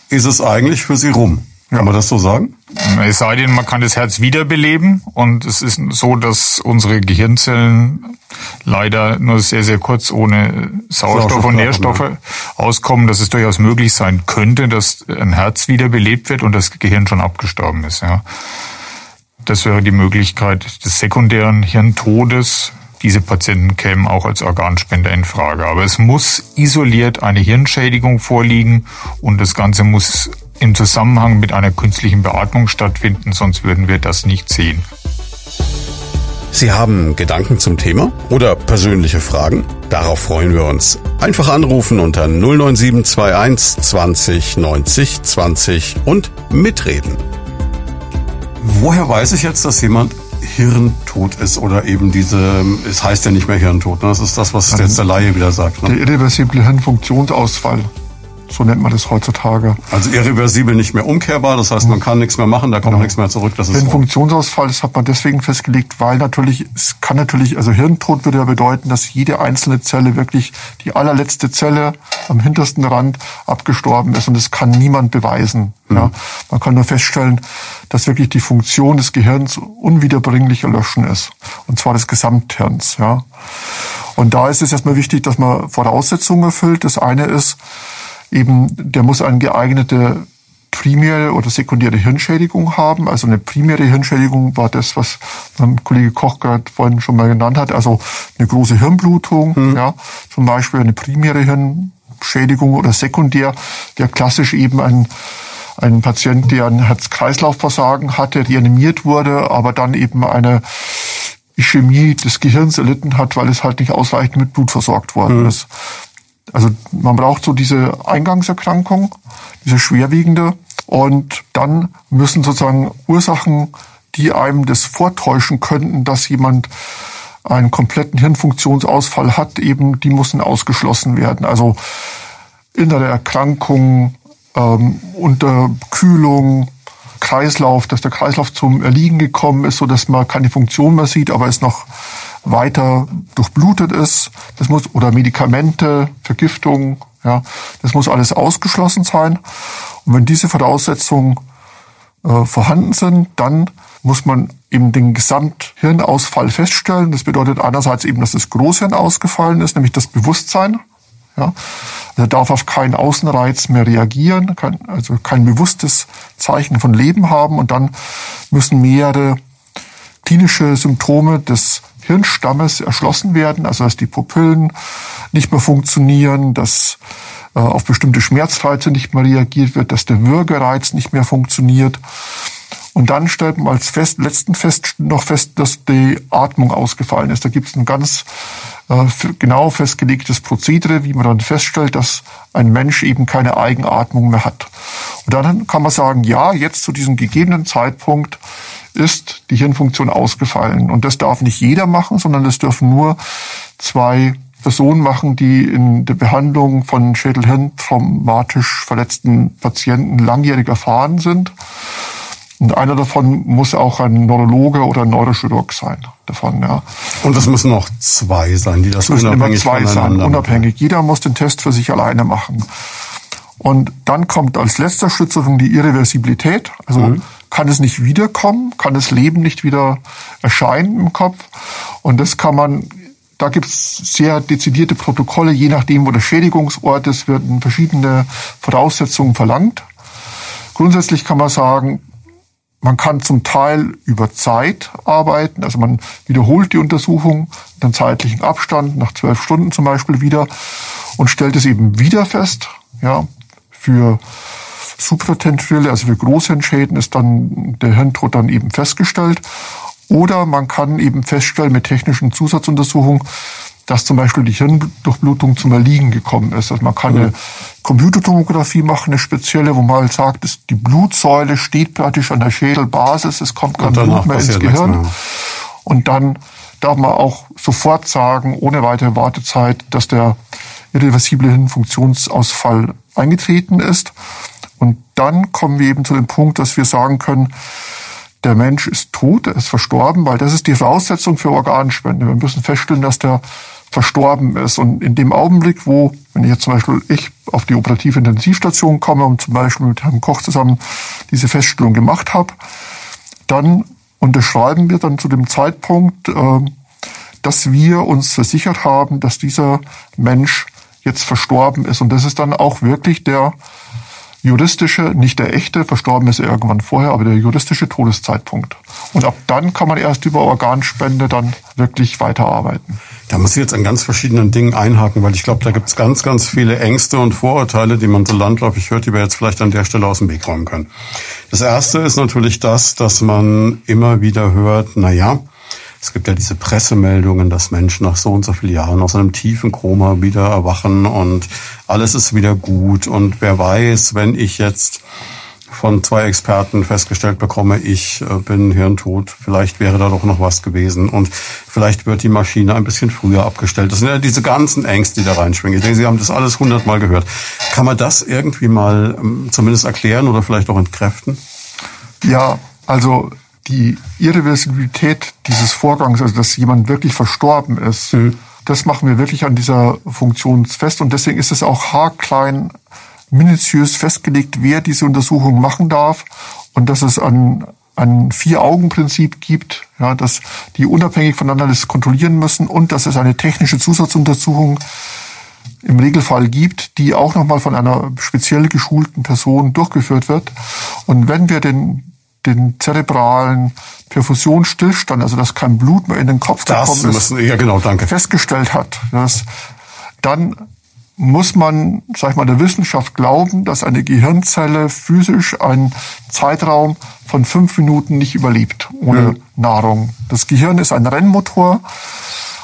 [SPEAKER 1] ist es eigentlich für Sie rum. Kann man das so sagen?
[SPEAKER 3] Es sei denn, man kann das Herz wiederbeleben und es ist so, dass unsere Gehirnzellen leider nur sehr, sehr kurz ohne Sauerstoff, Sauerstoff und Nährstoffe ja. auskommen, dass es durchaus möglich sein könnte, dass ein Herz wiederbelebt wird und das Gehirn schon abgestorben ist. Ja. Das wäre die Möglichkeit des sekundären Hirntodes. Diese Patienten kämen auch als Organspender in Frage. Aber es muss isoliert eine Hirnschädigung vorliegen und das Ganze muss im Zusammenhang mit einer künstlichen Beatmung stattfinden, sonst würden wir das nicht sehen.
[SPEAKER 1] Sie haben Gedanken zum Thema oder persönliche Fragen? Darauf freuen wir uns. Einfach anrufen unter 09721 20 90 20 und mitreden. Woher weiß ich jetzt, dass jemand hirntot ist oder eben diese, es heißt ja nicht mehr Hirntod, ne? das ist das, was jetzt der Laie wieder sagt.
[SPEAKER 2] Ne? Der irreversible Hirnfunktionsausfall. So nennt man das heutzutage.
[SPEAKER 1] Also irreversibel nicht mehr umkehrbar, das heißt, man kann nichts mehr machen, da kommt genau. nichts mehr zurück.
[SPEAKER 2] Das ist Den Funktionsausfall, das hat man deswegen festgelegt, weil natürlich, es kann natürlich, also Hirntod würde ja bedeuten, dass jede einzelne Zelle wirklich die allerletzte Zelle am hintersten Rand abgestorben ist und das kann niemand beweisen. Mhm. Ja. Man kann nur feststellen, dass wirklich die Funktion des Gehirns unwiederbringlich erlöschen ist. Und zwar des Gesamthirns. Ja. Und da ist es erstmal wichtig, dass man Voraussetzungen erfüllt. Das eine ist, eben, der muss eine geeignete primäre oder sekundäre Hirnschädigung haben. Also eine primäre Hirnschädigung war das, was mein Kollege Koch gerade vorhin schon mal genannt hat. Also eine große Hirnblutung, mhm. ja, zum Beispiel eine primäre Hirnschädigung oder sekundär, der klassisch eben ein ein Patient, der ein Herz-Kreislauf-Versagen hatte, reanimiert wurde, aber dann eben eine Ischämie des Gehirns erlitten hat, weil es halt nicht ausreichend mit Blut versorgt worden mhm. ist. Also man braucht so diese Eingangserkrankung, diese schwerwiegende. Und dann müssen sozusagen Ursachen, die einem das vortäuschen könnten, dass jemand einen kompletten Hirnfunktionsausfall hat, eben die müssen ausgeschlossen werden. Also innere Erkrankungen, ähm, Unterkühlung, Kreislauf, dass der Kreislauf zum Erliegen gekommen ist, so dass man keine Funktion mehr sieht, aber es noch weiter durchblutet ist. Das muss, oder Medikamente, Vergiftung, ja, das muss alles ausgeschlossen sein. Und wenn diese Voraussetzungen äh, vorhanden sind, dann muss man eben den Gesamthirnausfall feststellen. Das bedeutet einerseits eben, dass das Großhirn ausgefallen ist, nämlich das Bewusstsein. Ja. Er darf auf keinen Außenreiz mehr reagieren, kann, also kein bewusstes Zeichen von Leben haben und dann müssen mehrere klinische Symptome des Hirnstammes erschlossen werden, also dass die Pupillen nicht mehr funktionieren, dass äh, auf bestimmte Schmerzreize nicht mehr reagiert wird, dass der Würgereiz nicht mehr funktioniert. Und dann stellt man als fest, letzten fest noch fest, dass die Atmung ausgefallen ist. Da gibt es ein ganz äh, genau festgelegtes Prozedere, wie man dann feststellt, dass ein Mensch eben keine Eigenatmung mehr hat. Und dann kann man sagen, ja, jetzt zu diesem gegebenen Zeitpunkt ist die Hirnfunktion ausgefallen. Und das darf nicht jeder machen, sondern das dürfen nur zwei Personen machen, die in der Behandlung von Schädelhirn traumatisch verletzten Patienten langjährig erfahren sind. Und einer davon muss auch ein Neurologe oder ein Neurochirurg sein. Davon, ja.
[SPEAKER 1] Und das müssen noch zwei sein, die das, das müssen unabhängig
[SPEAKER 2] immer zwei sein, unabhängig. Jeder muss den Test für sich alleine machen. Und dann kommt als letzter sozusagen die Irreversibilität. Also mhm kann es nicht wiederkommen, kann das Leben nicht wieder erscheinen im Kopf. Und das kann man, da gibt es sehr dezidierte Protokolle, je nachdem, wo der Schädigungsort ist, werden verschiedene Voraussetzungen verlangt. Grundsätzlich kann man sagen, man kann zum Teil über Zeit arbeiten, also man wiederholt die Untersuchung mit einem zeitlichen Abstand, nach zwölf Stunden zum Beispiel wieder, und stellt es eben wieder fest. Ja, für supratentorielle, also für Großhirnschäden ist dann der Hirntod dann eben festgestellt. Oder man kann eben feststellen mit technischen Zusatzuntersuchungen, dass zum Beispiel die Hirndurchblutung zum Erliegen gekommen ist. Also man kann mhm. eine Computertomographie machen, eine spezielle, wo man halt sagt, dass die Blutsäule steht praktisch an der Schädelbasis, es kommt kein Blut mehr ins Gehirn. Mehr. Und dann darf man auch sofort sagen, ohne weitere Wartezeit, dass der irreversible Hirnfunktionsausfall eingetreten ist. Und dann kommen wir eben zu dem Punkt, dass wir sagen können, der Mensch ist tot, er ist verstorben, weil das ist die Voraussetzung für Organspende. Wir müssen feststellen, dass der verstorben ist. Und in dem Augenblick, wo, wenn ich jetzt zum Beispiel ich auf die operative Intensivstation komme und zum Beispiel mit Herrn Koch zusammen diese Feststellung gemacht habe, dann unterschreiben wir dann zu dem Zeitpunkt, äh, dass wir uns versichert haben, dass dieser Mensch jetzt verstorben ist. Und das ist dann auch wirklich der juristische, nicht der echte, verstorben ist er irgendwann vorher, aber der juristische Todeszeitpunkt. Und ab dann kann man erst über Organspende dann wirklich weiterarbeiten.
[SPEAKER 1] Da muss ich jetzt an ganz verschiedenen Dingen einhaken, weil ich glaube, da gibt es ganz, ganz viele Ängste und Vorurteile, die man so landläufig hört, die wir jetzt vielleicht an der Stelle aus dem Weg räumen können. Das erste ist natürlich das, dass man immer wieder hört, na ja, es gibt ja diese Pressemeldungen, dass Menschen nach so und so vielen Jahren aus einem tiefen Koma wieder erwachen und alles ist wieder gut. Und wer weiß, wenn ich jetzt von zwei Experten festgestellt bekomme, ich äh, bin hirntot, vielleicht wäre da doch noch was gewesen und vielleicht wird die Maschine ein bisschen früher abgestellt. Das sind ja diese ganzen Ängste, die da reinschwingen. Ich denke, Sie haben das alles hundertmal gehört. Kann man das irgendwie mal ähm, zumindest erklären oder vielleicht auch entkräften?
[SPEAKER 2] Ja, also die Irreversibilität dieses Vorgangs, also dass jemand wirklich verstorben ist, mhm. das machen wir wirklich an dieser Funktion fest. Und deswegen ist es auch haarklein, minutiös festgelegt, wer diese Untersuchung machen darf und dass es ein, ein Vier-Augen-Prinzip gibt, ja, dass die unabhängig voneinander das kontrollieren müssen und dass es eine technische Zusatzuntersuchung im Regelfall gibt, die auch nochmal von einer speziell geschulten Person durchgeführt wird. Und wenn wir den den zerebralen Perfusionsstillstand, also dass kein Blut mehr in den Kopf
[SPEAKER 1] das gekommen ist, müssen, ja, genau, danke.
[SPEAKER 2] festgestellt hat, dass dann muss man, sag ich mal, der Wissenschaft glauben, dass eine Gehirnzelle physisch einen Zeitraum von fünf Minuten nicht überlebt ohne mhm. Nahrung. Das Gehirn ist ein Rennmotor,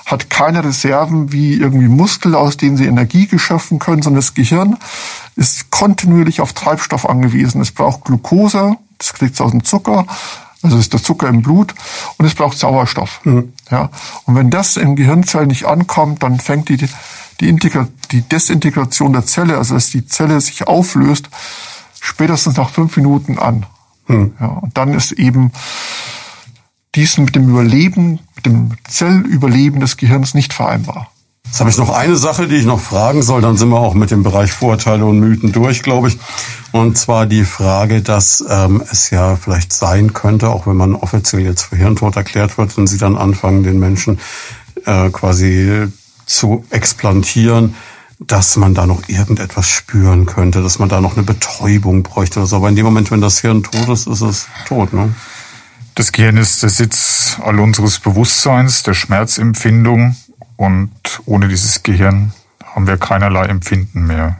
[SPEAKER 2] hat keine Reserven wie irgendwie Muskel, aus denen sie Energie geschöpfen können, sondern das Gehirn ist kontinuierlich auf Treibstoff angewiesen. Es braucht Glucose, das kriegt es aus dem Zucker, also ist der Zucker im Blut und es braucht Sauerstoff. Mhm. Ja. Und wenn das in Gehirnzellen nicht ankommt, dann fängt die, die, Integra die Desintegration der Zelle, also dass die Zelle sich auflöst, spätestens nach fünf Minuten an. Mhm. Ja. Und dann ist eben dies mit dem Überleben, mit dem Zellüberleben des Gehirns nicht vereinbar.
[SPEAKER 1] Jetzt habe ich noch eine Sache, die ich noch fragen soll. Dann sind wir auch mit dem Bereich Vorurteile und Mythen durch, glaube ich. Und zwar die Frage, dass ähm, es ja vielleicht sein könnte, auch wenn man offiziell jetzt für Hirntod erklärt wird, wenn sie dann anfangen, den Menschen äh, quasi zu explantieren, dass man da noch irgendetwas spüren könnte, dass man da noch eine Betäubung bräuchte oder so. Aber in dem Moment, wenn das Hirn tot ist, ist es tot, ne?
[SPEAKER 3] Das Gehirn ist der Sitz all unseres Bewusstseins, der Schmerzempfindung und ohne dieses Gehirn haben wir keinerlei Empfinden mehr.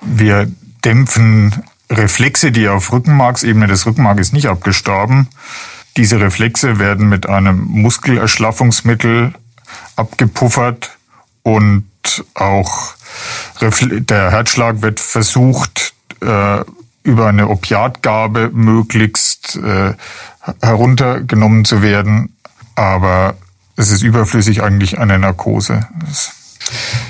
[SPEAKER 3] Wir dämpfen Reflexe, die auf Rückenmarksebene des Rückenmarks nicht abgestorben. Diese Reflexe werden mit einem Muskelerschlaffungsmittel abgepuffert und auch der Herzschlag wird versucht, äh, über eine Opiatgabe möglichst äh, heruntergenommen zu werden. Aber es ist überflüssig eigentlich eine Narkose. Das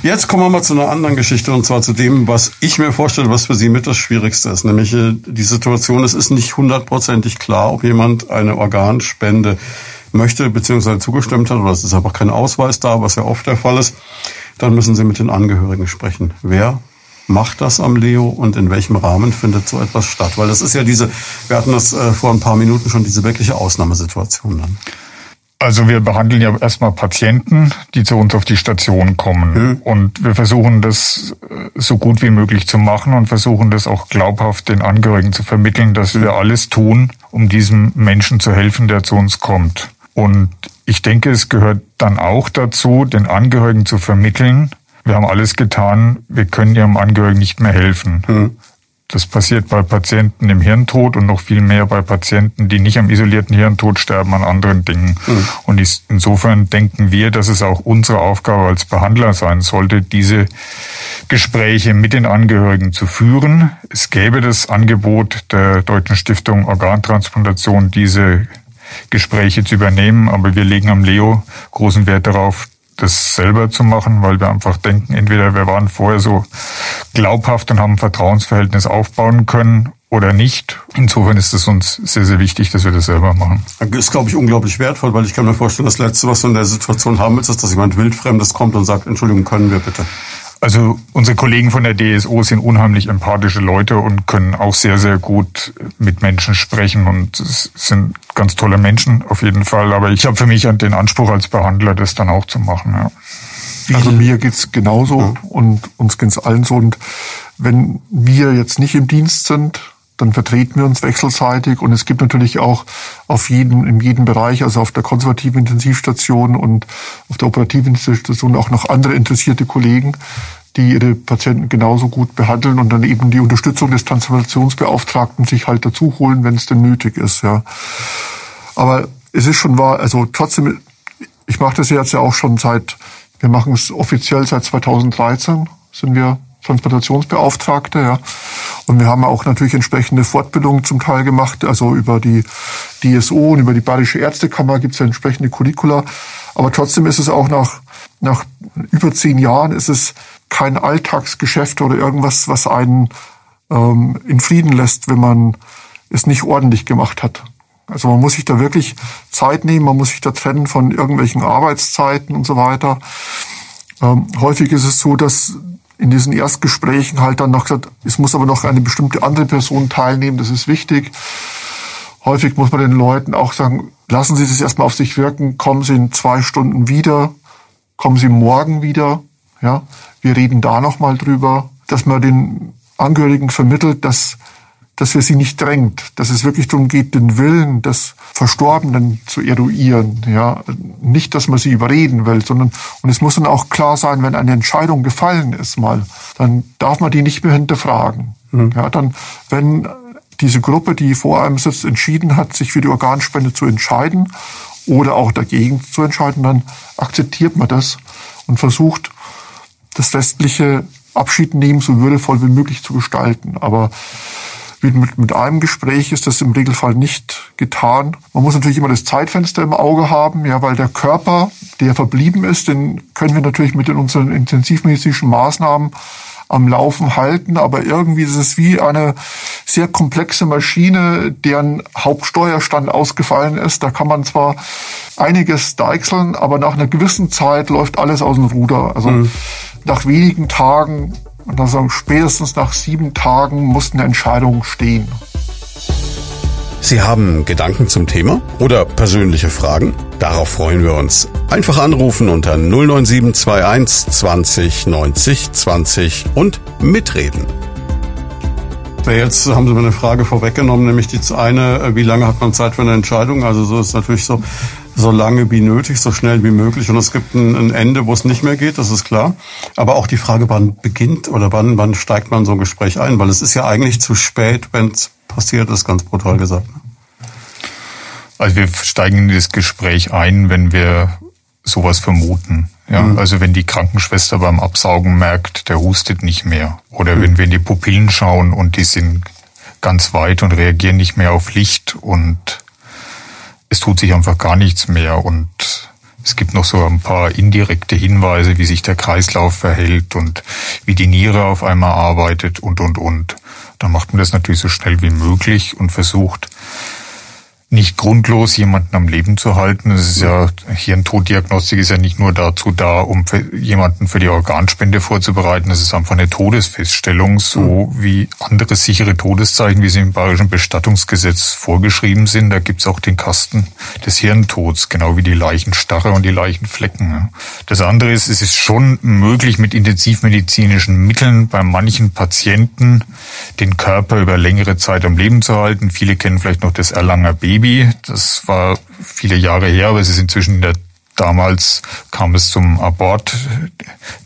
[SPEAKER 1] Jetzt kommen wir mal zu einer anderen Geschichte und zwar zu dem, was ich mir vorstelle, was für Sie mit das Schwierigste ist, nämlich äh, die Situation. Es ist nicht hundertprozentig klar, ob jemand eine Organspende möchte bzw. zugestimmt hat oder es ist einfach kein Ausweis da, was ja oft der Fall ist. Dann müssen Sie mit den Angehörigen sprechen. Wer macht das am Leo und in welchem Rahmen findet so etwas statt? Weil das ist ja diese, wir hatten das äh, vor ein paar Minuten schon, diese wirkliche Ausnahmesituation dann.
[SPEAKER 3] Also wir behandeln ja erstmal Patienten, die zu uns auf die Station kommen. Mhm. Und wir versuchen das äh, so gut wie möglich zu machen und versuchen das auch glaubhaft den Angehörigen zu vermitteln, dass wir alles tun, um diesem Menschen zu helfen, der zu uns kommt. Und ich denke, es gehört dann auch dazu, den Angehörigen zu vermitteln, wir haben alles getan, wir können ihrem Angehörigen nicht mehr helfen. Mhm. Das passiert bei Patienten im Hirntod und noch viel mehr bei Patienten, die nicht am isolierten Hirntod sterben, an anderen Dingen. Mhm. Und insofern denken wir, dass es auch unsere Aufgabe als Behandler sein sollte, diese Gespräche mit den Angehörigen zu führen. Es gäbe das Angebot der Deutschen Stiftung Organtransplantation, diese Gespräche zu übernehmen, aber wir legen am Leo großen Wert darauf, das selber zu machen, weil wir einfach denken, entweder wir waren vorher so glaubhaft und haben ein Vertrauensverhältnis aufbauen können oder nicht. Insofern ist es uns sehr, sehr wichtig, dass wir das selber machen.
[SPEAKER 1] Das ist, glaube ich, unglaublich wertvoll, weil ich kann mir vorstellen, das Letzte, was du in der Situation haben willst, ist, dass jemand Wildfremdes kommt und sagt, Entschuldigung, können wir bitte.
[SPEAKER 3] Also unsere Kollegen von der DSO sind unheimlich empathische Leute und können auch sehr, sehr gut mit Menschen sprechen und sind ganz tolle Menschen auf jeden Fall. Aber ich habe für mich den Anspruch als Behandler, das dann auch zu machen. Ja.
[SPEAKER 2] Also mir geht's genauso ja. und uns geht's allen so. Und wenn wir jetzt nicht im Dienst sind, dann vertreten wir uns wechselseitig und es gibt natürlich auch auf jeden, in jedem Bereich, also auf der konservativen Intensivstation und auf der operativen Intensivstation auch noch andere interessierte Kollegen, die ihre Patienten genauso gut behandeln und dann eben die Unterstützung des Transplantationsbeauftragten sich halt dazu holen, wenn es denn nötig ist, ja. Aber es ist schon wahr, also trotzdem, ich mache das jetzt ja auch schon seit, wir machen es offiziell seit 2013, sind wir Transplantationsbeauftragte, ja. Und wir haben auch natürlich entsprechende Fortbildungen zum Teil gemacht, also über die DSO und über die Bayerische Ärztekammer gibt es ja entsprechende Curricula. Aber trotzdem ist es auch nach, nach über zehn Jahren ist es kein Alltagsgeschäft oder irgendwas, was einen ähm, in Frieden lässt, wenn man es nicht ordentlich gemacht hat. Also man muss sich da wirklich Zeit nehmen, man muss sich da trennen von irgendwelchen Arbeitszeiten und so weiter. Ähm, häufig ist es so, dass in diesen Erstgesprächen halt dann noch gesagt, es muss aber noch eine bestimmte andere Person teilnehmen, das ist wichtig. Häufig muss man den Leuten auch sagen, lassen Sie das erstmal auf sich wirken, kommen Sie in zwei Stunden wieder, kommen Sie morgen wieder, ja. Wir reden da nochmal drüber, dass man den Angehörigen vermittelt, dass dass wir sie nicht drängt, dass es wirklich darum geht, den Willen des Verstorbenen zu eruieren. Ja, nicht, dass man sie überreden will, sondern und es muss dann auch klar sein, wenn eine Entscheidung gefallen ist, mal, dann darf man die nicht mehr hinterfragen. Mhm. Ja, dann, wenn diese Gruppe, die vor einem sitzt, entschieden hat, sich für die Organspende zu entscheiden oder auch dagegen zu entscheiden, dann akzeptiert man das und versucht, das restliche Abschied nehmen so würdevoll wie möglich zu gestalten. Aber mit, mit einem Gespräch ist das im Regelfall nicht getan. Man muss natürlich immer das Zeitfenster im Auge haben, ja, weil der Körper, der verblieben ist, den können wir natürlich mit unseren intensivmedizinischen Maßnahmen am Laufen halten, aber irgendwie ist es wie eine sehr komplexe Maschine, deren Hauptsteuerstand ausgefallen ist. Da kann man zwar einiges deichseln, aber nach einer gewissen Zeit läuft alles aus dem Ruder. Also mhm. nach wenigen Tagen und dann sagen, spätestens nach sieben Tagen muss eine Entscheidung stehen.
[SPEAKER 1] Sie haben Gedanken zum Thema oder persönliche Fragen? Darauf freuen wir uns. Einfach anrufen unter 09721 20 90 20 und mitreden. Jetzt haben Sie mir eine Frage vorweggenommen, nämlich die eine, wie lange hat man Zeit für eine Entscheidung? Also so ist natürlich so, so lange wie nötig, so schnell wie möglich. Und es gibt ein, ein, Ende, wo es nicht mehr geht, das ist klar. Aber auch die Frage, wann beginnt oder wann, wann steigt man so ein Gespräch ein? Weil es ist ja eigentlich zu spät, wenn es passiert ist, ganz brutal gesagt.
[SPEAKER 3] Also wir steigen in das Gespräch ein, wenn wir sowas vermuten. Ja, mhm. also wenn die Krankenschwester beim Absaugen merkt, der hustet nicht mehr. Oder mhm. wenn wir in die Pupillen schauen und die sind ganz weit und reagieren nicht mehr auf Licht und es tut sich einfach gar nichts mehr und es gibt noch so ein paar indirekte Hinweise, wie sich der Kreislauf verhält und wie die Niere auf einmal arbeitet und, und, und. Dann macht man das natürlich so schnell wie möglich und versucht, nicht grundlos jemanden am Leben zu halten. Das ist ja, Hirntoddiagnostik ist ja nicht nur dazu da, um für jemanden für die Organspende vorzubereiten. Es ist einfach eine Todesfeststellung, so mhm. wie andere sichere Todeszeichen, wie sie im Bayerischen Bestattungsgesetz vorgeschrieben sind. Da gibt's auch den Kasten des Hirntods, genau wie die Leichenstarre und die Leichenflecken. Das andere ist, es ist schon möglich, mit intensivmedizinischen Mitteln bei manchen Patienten den Körper über längere Zeit am Leben zu halten. Viele kennen vielleicht noch das Erlanger Baby Baby. Das war viele Jahre her, aber es ist inzwischen in der Damals kam es zum Abort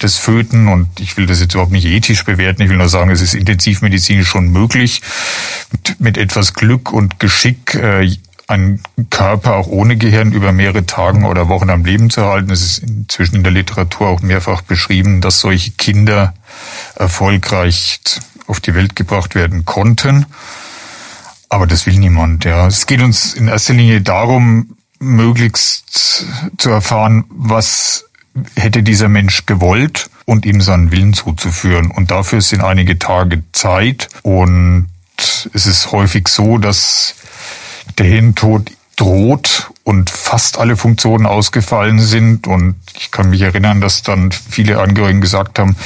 [SPEAKER 3] des Föten und ich will das jetzt überhaupt nicht ethisch bewerten. Ich will nur sagen, es ist intensivmedizinisch schon möglich, mit, mit etwas Glück und Geschick äh, einen Körper auch ohne Gehirn über mehrere Tagen oder Wochen am Leben zu halten. Es ist inzwischen in der Literatur auch mehrfach beschrieben, dass solche Kinder erfolgreich auf die Welt gebracht werden konnten. Aber das will niemand, ja. Es geht uns in erster Linie darum, möglichst zu erfahren, was hätte dieser Mensch gewollt und ihm seinen Willen zuzuführen. Und dafür sind einige Tage Zeit und es ist häufig so, dass der Hirntod droht und fast alle Funktionen ausgefallen sind. Und ich kann mich erinnern, dass dann viele Angehörigen gesagt haben,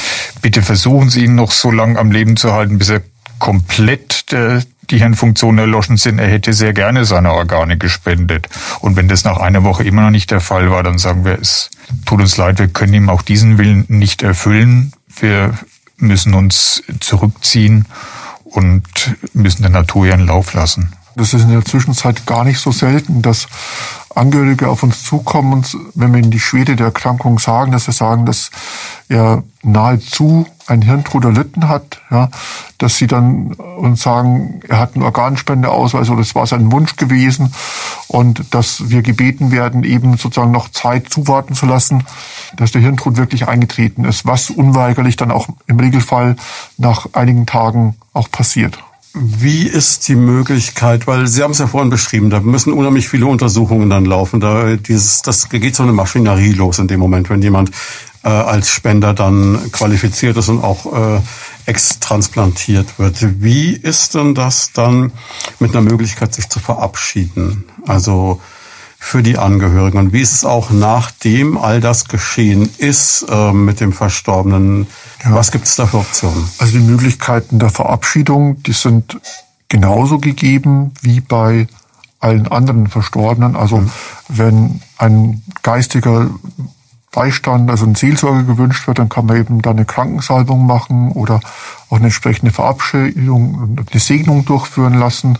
[SPEAKER 3] bitte versuchen Sie ihn noch so lange am Leben zu halten, bis er komplett äh, die Hirnfunktionen erloschen sind. Er hätte sehr gerne seine Organe gespendet. Und wenn das nach einer Woche immer noch nicht der Fall war, dann sagen wir, es tut uns leid, wir können ihm auch diesen Willen nicht erfüllen. Wir müssen uns zurückziehen und müssen der Natur ihren Lauf lassen.
[SPEAKER 2] Das ist in der Zwischenzeit gar nicht so selten, dass Angehörige auf uns zukommen und wenn wir ihnen die Schwede der Erkrankung sagen, dass sie sagen, dass er nahezu ein Hirntod erlitten hat, ja, dass sie dann uns sagen, er hat einen Organspendeausweis oder es war sein Wunsch gewesen und dass wir gebeten werden, eben sozusagen noch Zeit zuwarten zu lassen, dass der Hirntod wirklich eingetreten ist, was unweigerlich dann auch im Regelfall nach einigen Tagen auch passiert.
[SPEAKER 1] Wie ist die Möglichkeit, weil Sie haben es ja vorhin beschrieben, da müssen unheimlich viele Untersuchungen dann laufen. Da dieses, das geht so eine Maschinerie los in dem Moment, wenn jemand äh, als Spender dann qualifiziert ist und auch äh, extransplantiert wird. Wie ist denn das dann mit einer Möglichkeit, sich zu verabschieden? Also für die Angehörigen und wie ist es auch nachdem all das geschehen ist äh, mit dem Verstorbenen? Ja. Was gibt es da für Optionen?
[SPEAKER 2] Also die Möglichkeiten der Verabschiedung, die sind genauso gegeben wie bei allen anderen Verstorbenen. Also mhm. wenn ein geistiger Beistand, also ein Seelsorger gewünscht wird, dann kann man eben da eine Krankensalbung machen oder auch eine entsprechende Verabschiedung, eine Segnung durchführen lassen.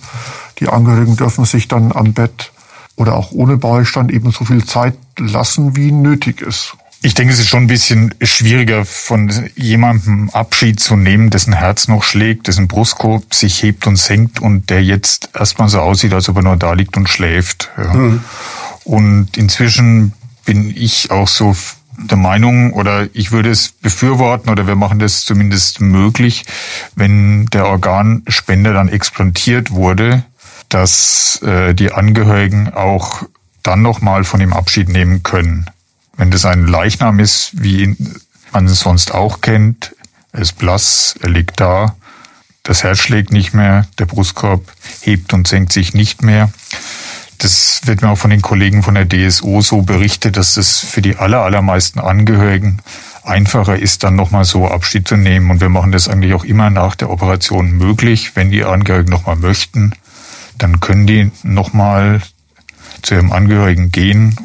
[SPEAKER 2] Die Angehörigen dürfen sich dann am Bett oder auch ohne Beistand eben so viel Zeit lassen, wie nötig ist.
[SPEAKER 3] Ich denke, es ist schon ein bisschen schwieriger, von jemandem Abschied zu nehmen, dessen Herz noch schlägt, dessen Brustkorb sich hebt und senkt und der jetzt erstmal so aussieht, als ob er nur da liegt und schläft. Ja. Mhm. Und inzwischen bin ich auch so der Meinung oder ich würde es befürworten oder wir machen das zumindest möglich, wenn der Organspender dann explantiert wurde, dass äh, die Angehörigen auch dann nochmal von ihm Abschied nehmen können. Wenn das ein Leichnam ist, wie man es sonst auch kennt, er ist blass, er liegt da, das Herz schlägt nicht mehr, der Brustkorb hebt und senkt sich nicht mehr. Das wird mir auch von den Kollegen von der DSO so berichtet, dass das für die aller, allermeisten Angehörigen einfacher ist, dann nochmal so Abschied zu nehmen. Und wir machen das eigentlich auch immer nach der Operation möglich, wenn die Angehörigen nochmal möchten dann können die nochmal zu ihrem Angehörigen gehen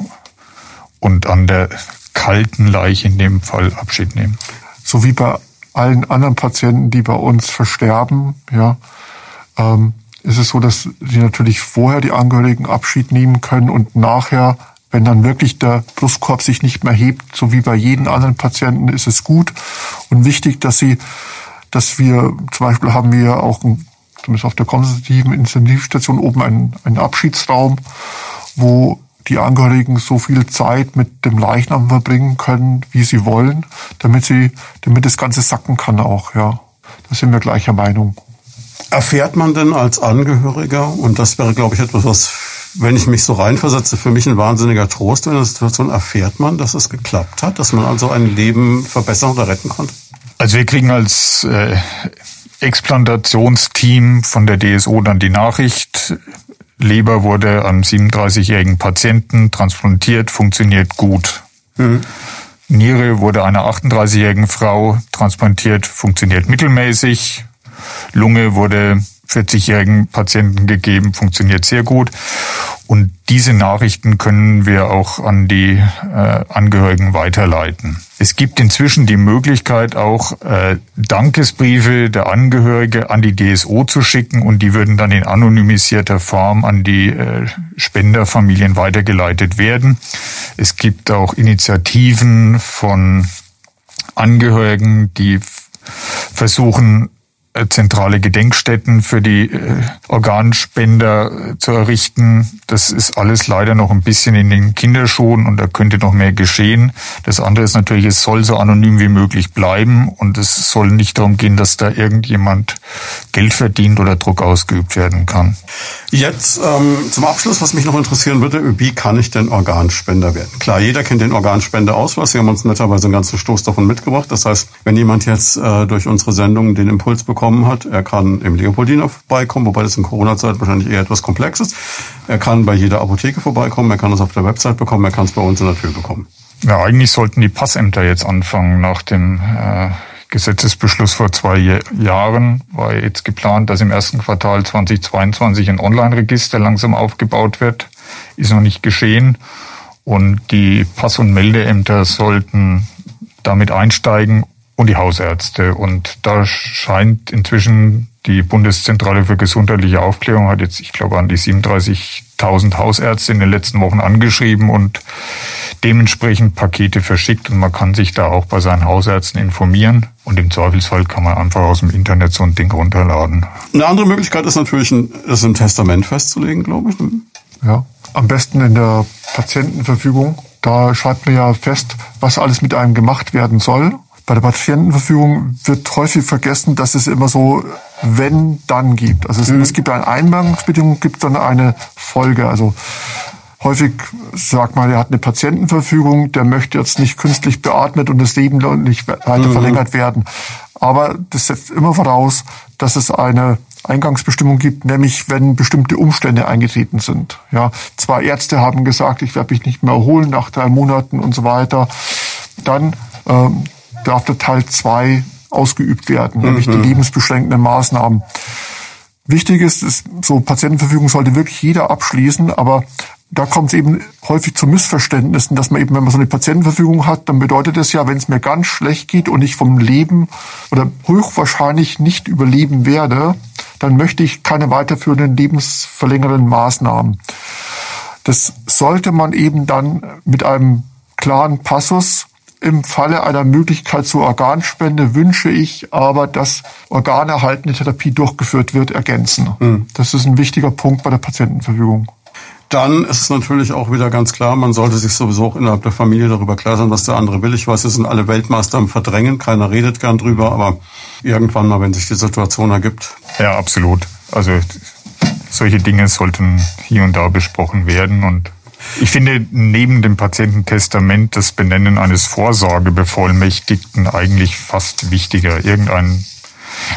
[SPEAKER 3] und an der kalten Leiche in dem Fall Abschied nehmen.
[SPEAKER 2] So wie bei allen anderen Patienten, die bei uns versterben, ja, ähm, ist es so, dass sie natürlich vorher die Angehörigen Abschied nehmen können und nachher, wenn dann wirklich der Brustkorb sich nicht mehr hebt, so wie bei jedem anderen Patienten, ist es gut und wichtig, dass sie, dass wir, zum Beispiel haben wir auch ein zumindest auf der konstitutiven Intensivstation oben einen, einen Abschiedsraum, wo die Angehörigen so viel Zeit mit dem Leichnam verbringen können, wie sie wollen, damit sie, damit das Ganze sacken kann auch, ja. Da sind wir gleicher Meinung.
[SPEAKER 1] Erfährt man denn als Angehöriger, und das wäre, glaube ich, etwas, was, wenn ich mich so reinversetze, für mich ein wahnsinniger Trost in der Situation, erfährt man, dass es geklappt hat, dass man also ein Leben verbessern oder retten konnte?
[SPEAKER 3] Also wir kriegen als äh, Explantationsteam von der DSO dann die Nachricht, Leber wurde am 37-jährigen Patienten transplantiert, funktioniert gut. Mhm. Niere wurde einer 38-jährigen Frau transplantiert, funktioniert mittelmäßig. Lunge wurde 40-jährigen Patienten gegeben, funktioniert sehr gut. Und diese Nachrichten können wir auch an die äh, Angehörigen weiterleiten. Es gibt inzwischen die Möglichkeit, auch äh, Dankesbriefe der Angehörige an die DSO zu schicken und die würden dann in anonymisierter Form an die äh, Spenderfamilien weitergeleitet werden. Es gibt auch Initiativen von Angehörigen, die versuchen, zentrale Gedenkstätten für die äh, Organspender äh, zu errichten. Das ist alles leider noch ein bisschen in den Kinderschuhen und da könnte noch mehr geschehen. Das andere ist natürlich, es soll so anonym wie möglich bleiben und es soll nicht darum gehen, dass da irgendjemand Geld verdient oder Druck ausgeübt werden kann.
[SPEAKER 1] Jetzt ähm, zum Abschluss, was mich noch interessieren würde, wie kann ich denn Organspender werden? Klar, jeder kennt den Organspendeausweis. Sie haben uns netterweise einen ganzen Stoß davon mitgebracht. Das heißt, wenn jemand jetzt äh, durch unsere Sendung den Impuls bekommt, bekommen hat. Er kann im Leopoldiner vorbeikommen, wobei das in Corona-Zeit wahrscheinlich eher etwas komplex ist. Er kann bei jeder Apotheke vorbeikommen, er kann es auf der Website bekommen, er kann es bei uns in der Tür bekommen.
[SPEAKER 3] Ja, eigentlich sollten die Passämter jetzt anfangen nach dem äh, Gesetzesbeschluss vor zwei Jahren war jetzt geplant, dass im ersten Quartal 2022 ein Online-Register langsam aufgebaut wird. Ist noch nicht geschehen. Und die Pass- und Meldeämter sollten damit einsteigen und die Hausärzte. Und da scheint inzwischen die Bundeszentrale für gesundheitliche Aufklärung hat jetzt, ich glaube, an die 37.000 Hausärzte in den letzten Wochen angeschrieben und dementsprechend Pakete verschickt und man kann sich da auch bei seinen Hausärzten informieren und im Zweifelsfall kann man einfach aus dem Internet so ein Ding runterladen.
[SPEAKER 1] Eine andere Möglichkeit ist natürlich, es im Testament festzulegen, glaube ich.
[SPEAKER 2] Ja, am besten in der Patientenverfügung. Da schreibt man ja fest, was alles mit einem gemacht werden soll. Bei der Patientenverfügung wird häufig vergessen, dass es immer so wenn, dann gibt. Also es, mhm. es gibt eine Einbindungsbedingung, gibt dann eine Folge. Also Häufig sagt man, er hat eine Patientenverfügung, der möchte jetzt nicht künstlich beatmet und das Leben nicht weiter mhm. verlängert werden. Aber das setzt immer voraus, dass es eine Eingangsbestimmung gibt, nämlich wenn bestimmte Umstände eingetreten sind. Ja, zwei Ärzte haben gesagt, ich werde mich nicht mehr erholen nach drei Monaten und so weiter. Dann ähm, darf der Teil zwei ausgeübt werden, nämlich die mhm. lebensbeschränkenden Maßnahmen. Wichtig ist, ist, so Patientenverfügung sollte wirklich jeder abschließen, aber da kommt es eben häufig zu Missverständnissen, dass man eben, wenn man so eine Patientenverfügung hat, dann bedeutet es ja, wenn es mir ganz schlecht geht und ich vom Leben oder höchstwahrscheinlich nicht überleben werde, dann möchte ich keine weiterführenden lebensverlängernden Maßnahmen. Das sollte man eben dann mit einem klaren Passus im Falle einer Möglichkeit zur Organspende wünsche ich aber, dass organerhaltende Therapie durchgeführt wird, ergänzen. Mhm. Das ist ein wichtiger Punkt bei der Patientenverfügung.
[SPEAKER 1] Dann ist es natürlich auch wieder ganz klar, man sollte sich sowieso auch innerhalb der Familie darüber klar sein, was der andere will. Ich weiß, wir sind alle Weltmeister im Verdrängen, keiner redet gern drüber, aber irgendwann mal, wenn sich die Situation ergibt.
[SPEAKER 3] Ja, absolut. Also solche Dinge sollten hier und da besprochen werden und ich finde neben dem Patiententestament das Benennen eines Vorsorgebevollmächtigten eigentlich fast wichtiger. Irgendein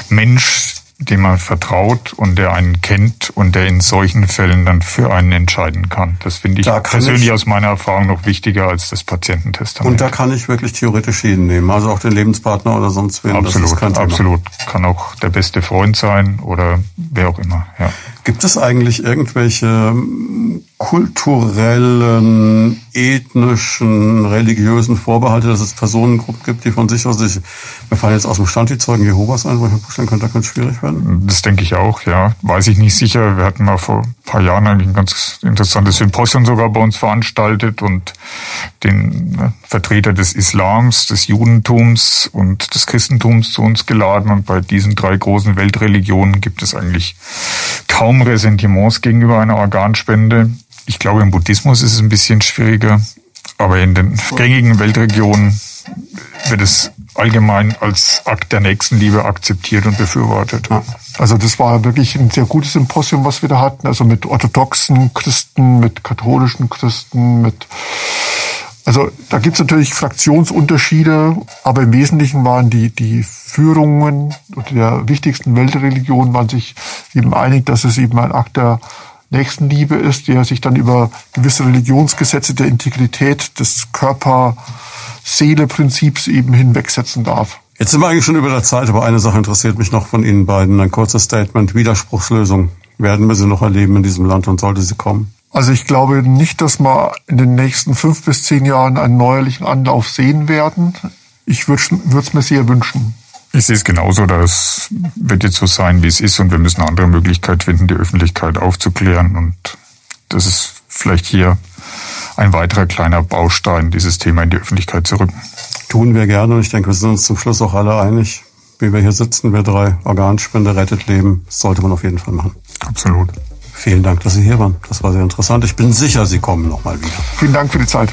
[SPEAKER 3] Mensch, dem man vertraut und der einen kennt und der in solchen Fällen dann für einen entscheiden kann. Das finde ich persönlich ich, aus meiner Erfahrung noch wichtiger als das Patiententestament.
[SPEAKER 1] Und da kann ich wirklich theoretisch jeden nehmen, also auch den Lebenspartner oder sonst wen.
[SPEAKER 3] Absolut, absolut. Kann auch der beste Freund sein oder wer auch immer. Ja.
[SPEAKER 1] Gibt es eigentlich irgendwelche kulturellen, ethnischen, religiösen Vorbehalte, dass es Personengruppen gibt, die von sich aus sich, mir fallen jetzt aus dem Stand die Zeugen Jehovas ein, wo ich mir vorstellen könnte, da könnte es schwierig werden?
[SPEAKER 3] Das denke ich auch, ja. Weiß ich nicht sicher. Wir hatten mal vor ein paar Jahren eigentlich ein ganz interessantes Symposium sogar bei uns veranstaltet und den ne, Vertreter des Islams, des Judentums und des Christentums zu uns geladen und bei diesen drei großen Weltreligionen gibt es eigentlich kaum Ressentiments gegenüber einer Organspende. Ich glaube, im Buddhismus ist es ein bisschen schwieriger, aber in den gängigen Weltregionen wird es allgemein als Akt der Nächstenliebe akzeptiert und befürwortet.
[SPEAKER 2] Also das war wirklich ein sehr gutes Symposium, was wir da hatten. Also mit orthodoxen Christen, mit katholischen Christen, mit also da gibt's natürlich Fraktionsunterschiede, aber im Wesentlichen waren die, die Führungen der wichtigsten Weltreligionen waren sich eben einig, dass es eben ein Akt der Nächstenliebe ist, der sich dann über gewisse Religionsgesetze der Integrität des Körper-Seele-Prinzips eben hinwegsetzen darf.
[SPEAKER 1] Jetzt sind wir eigentlich schon über der Zeit, aber eine Sache interessiert mich noch von Ihnen beiden. Ein kurzes Statement. Widerspruchslösung. Werden wir sie noch erleben in diesem Land und sollte sie kommen?
[SPEAKER 2] Also ich glaube nicht, dass wir in den nächsten fünf bis zehn Jahren einen neuerlichen Anlauf sehen werden. Ich würde es mir sehr wünschen.
[SPEAKER 3] Ich sehe es genauso, das wird jetzt so sein, wie es ist und wir müssen eine andere Möglichkeit finden, die Öffentlichkeit aufzuklären und das ist vielleicht hier ein weiterer kleiner Baustein, dieses Thema in die Öffentlichkeit zu rücken.
[SPEAKER 1] Tun wir gerne und ich denke, wir sind uns zum Schluss auch alle einig, wie wir hier sitzen, wir drei, Organspende rettet Leben, das sollte man auf jeden Fall machen.
[SPEAKER 3] Absolut.
[SPEAKER 1] Vielen Dank, dass Sie hier waren. Das war sehr interessant. Ich bin sicher, Sie kommen nochmal wieder.
[SPEAKER 2] Vielen Dank für die Zeit.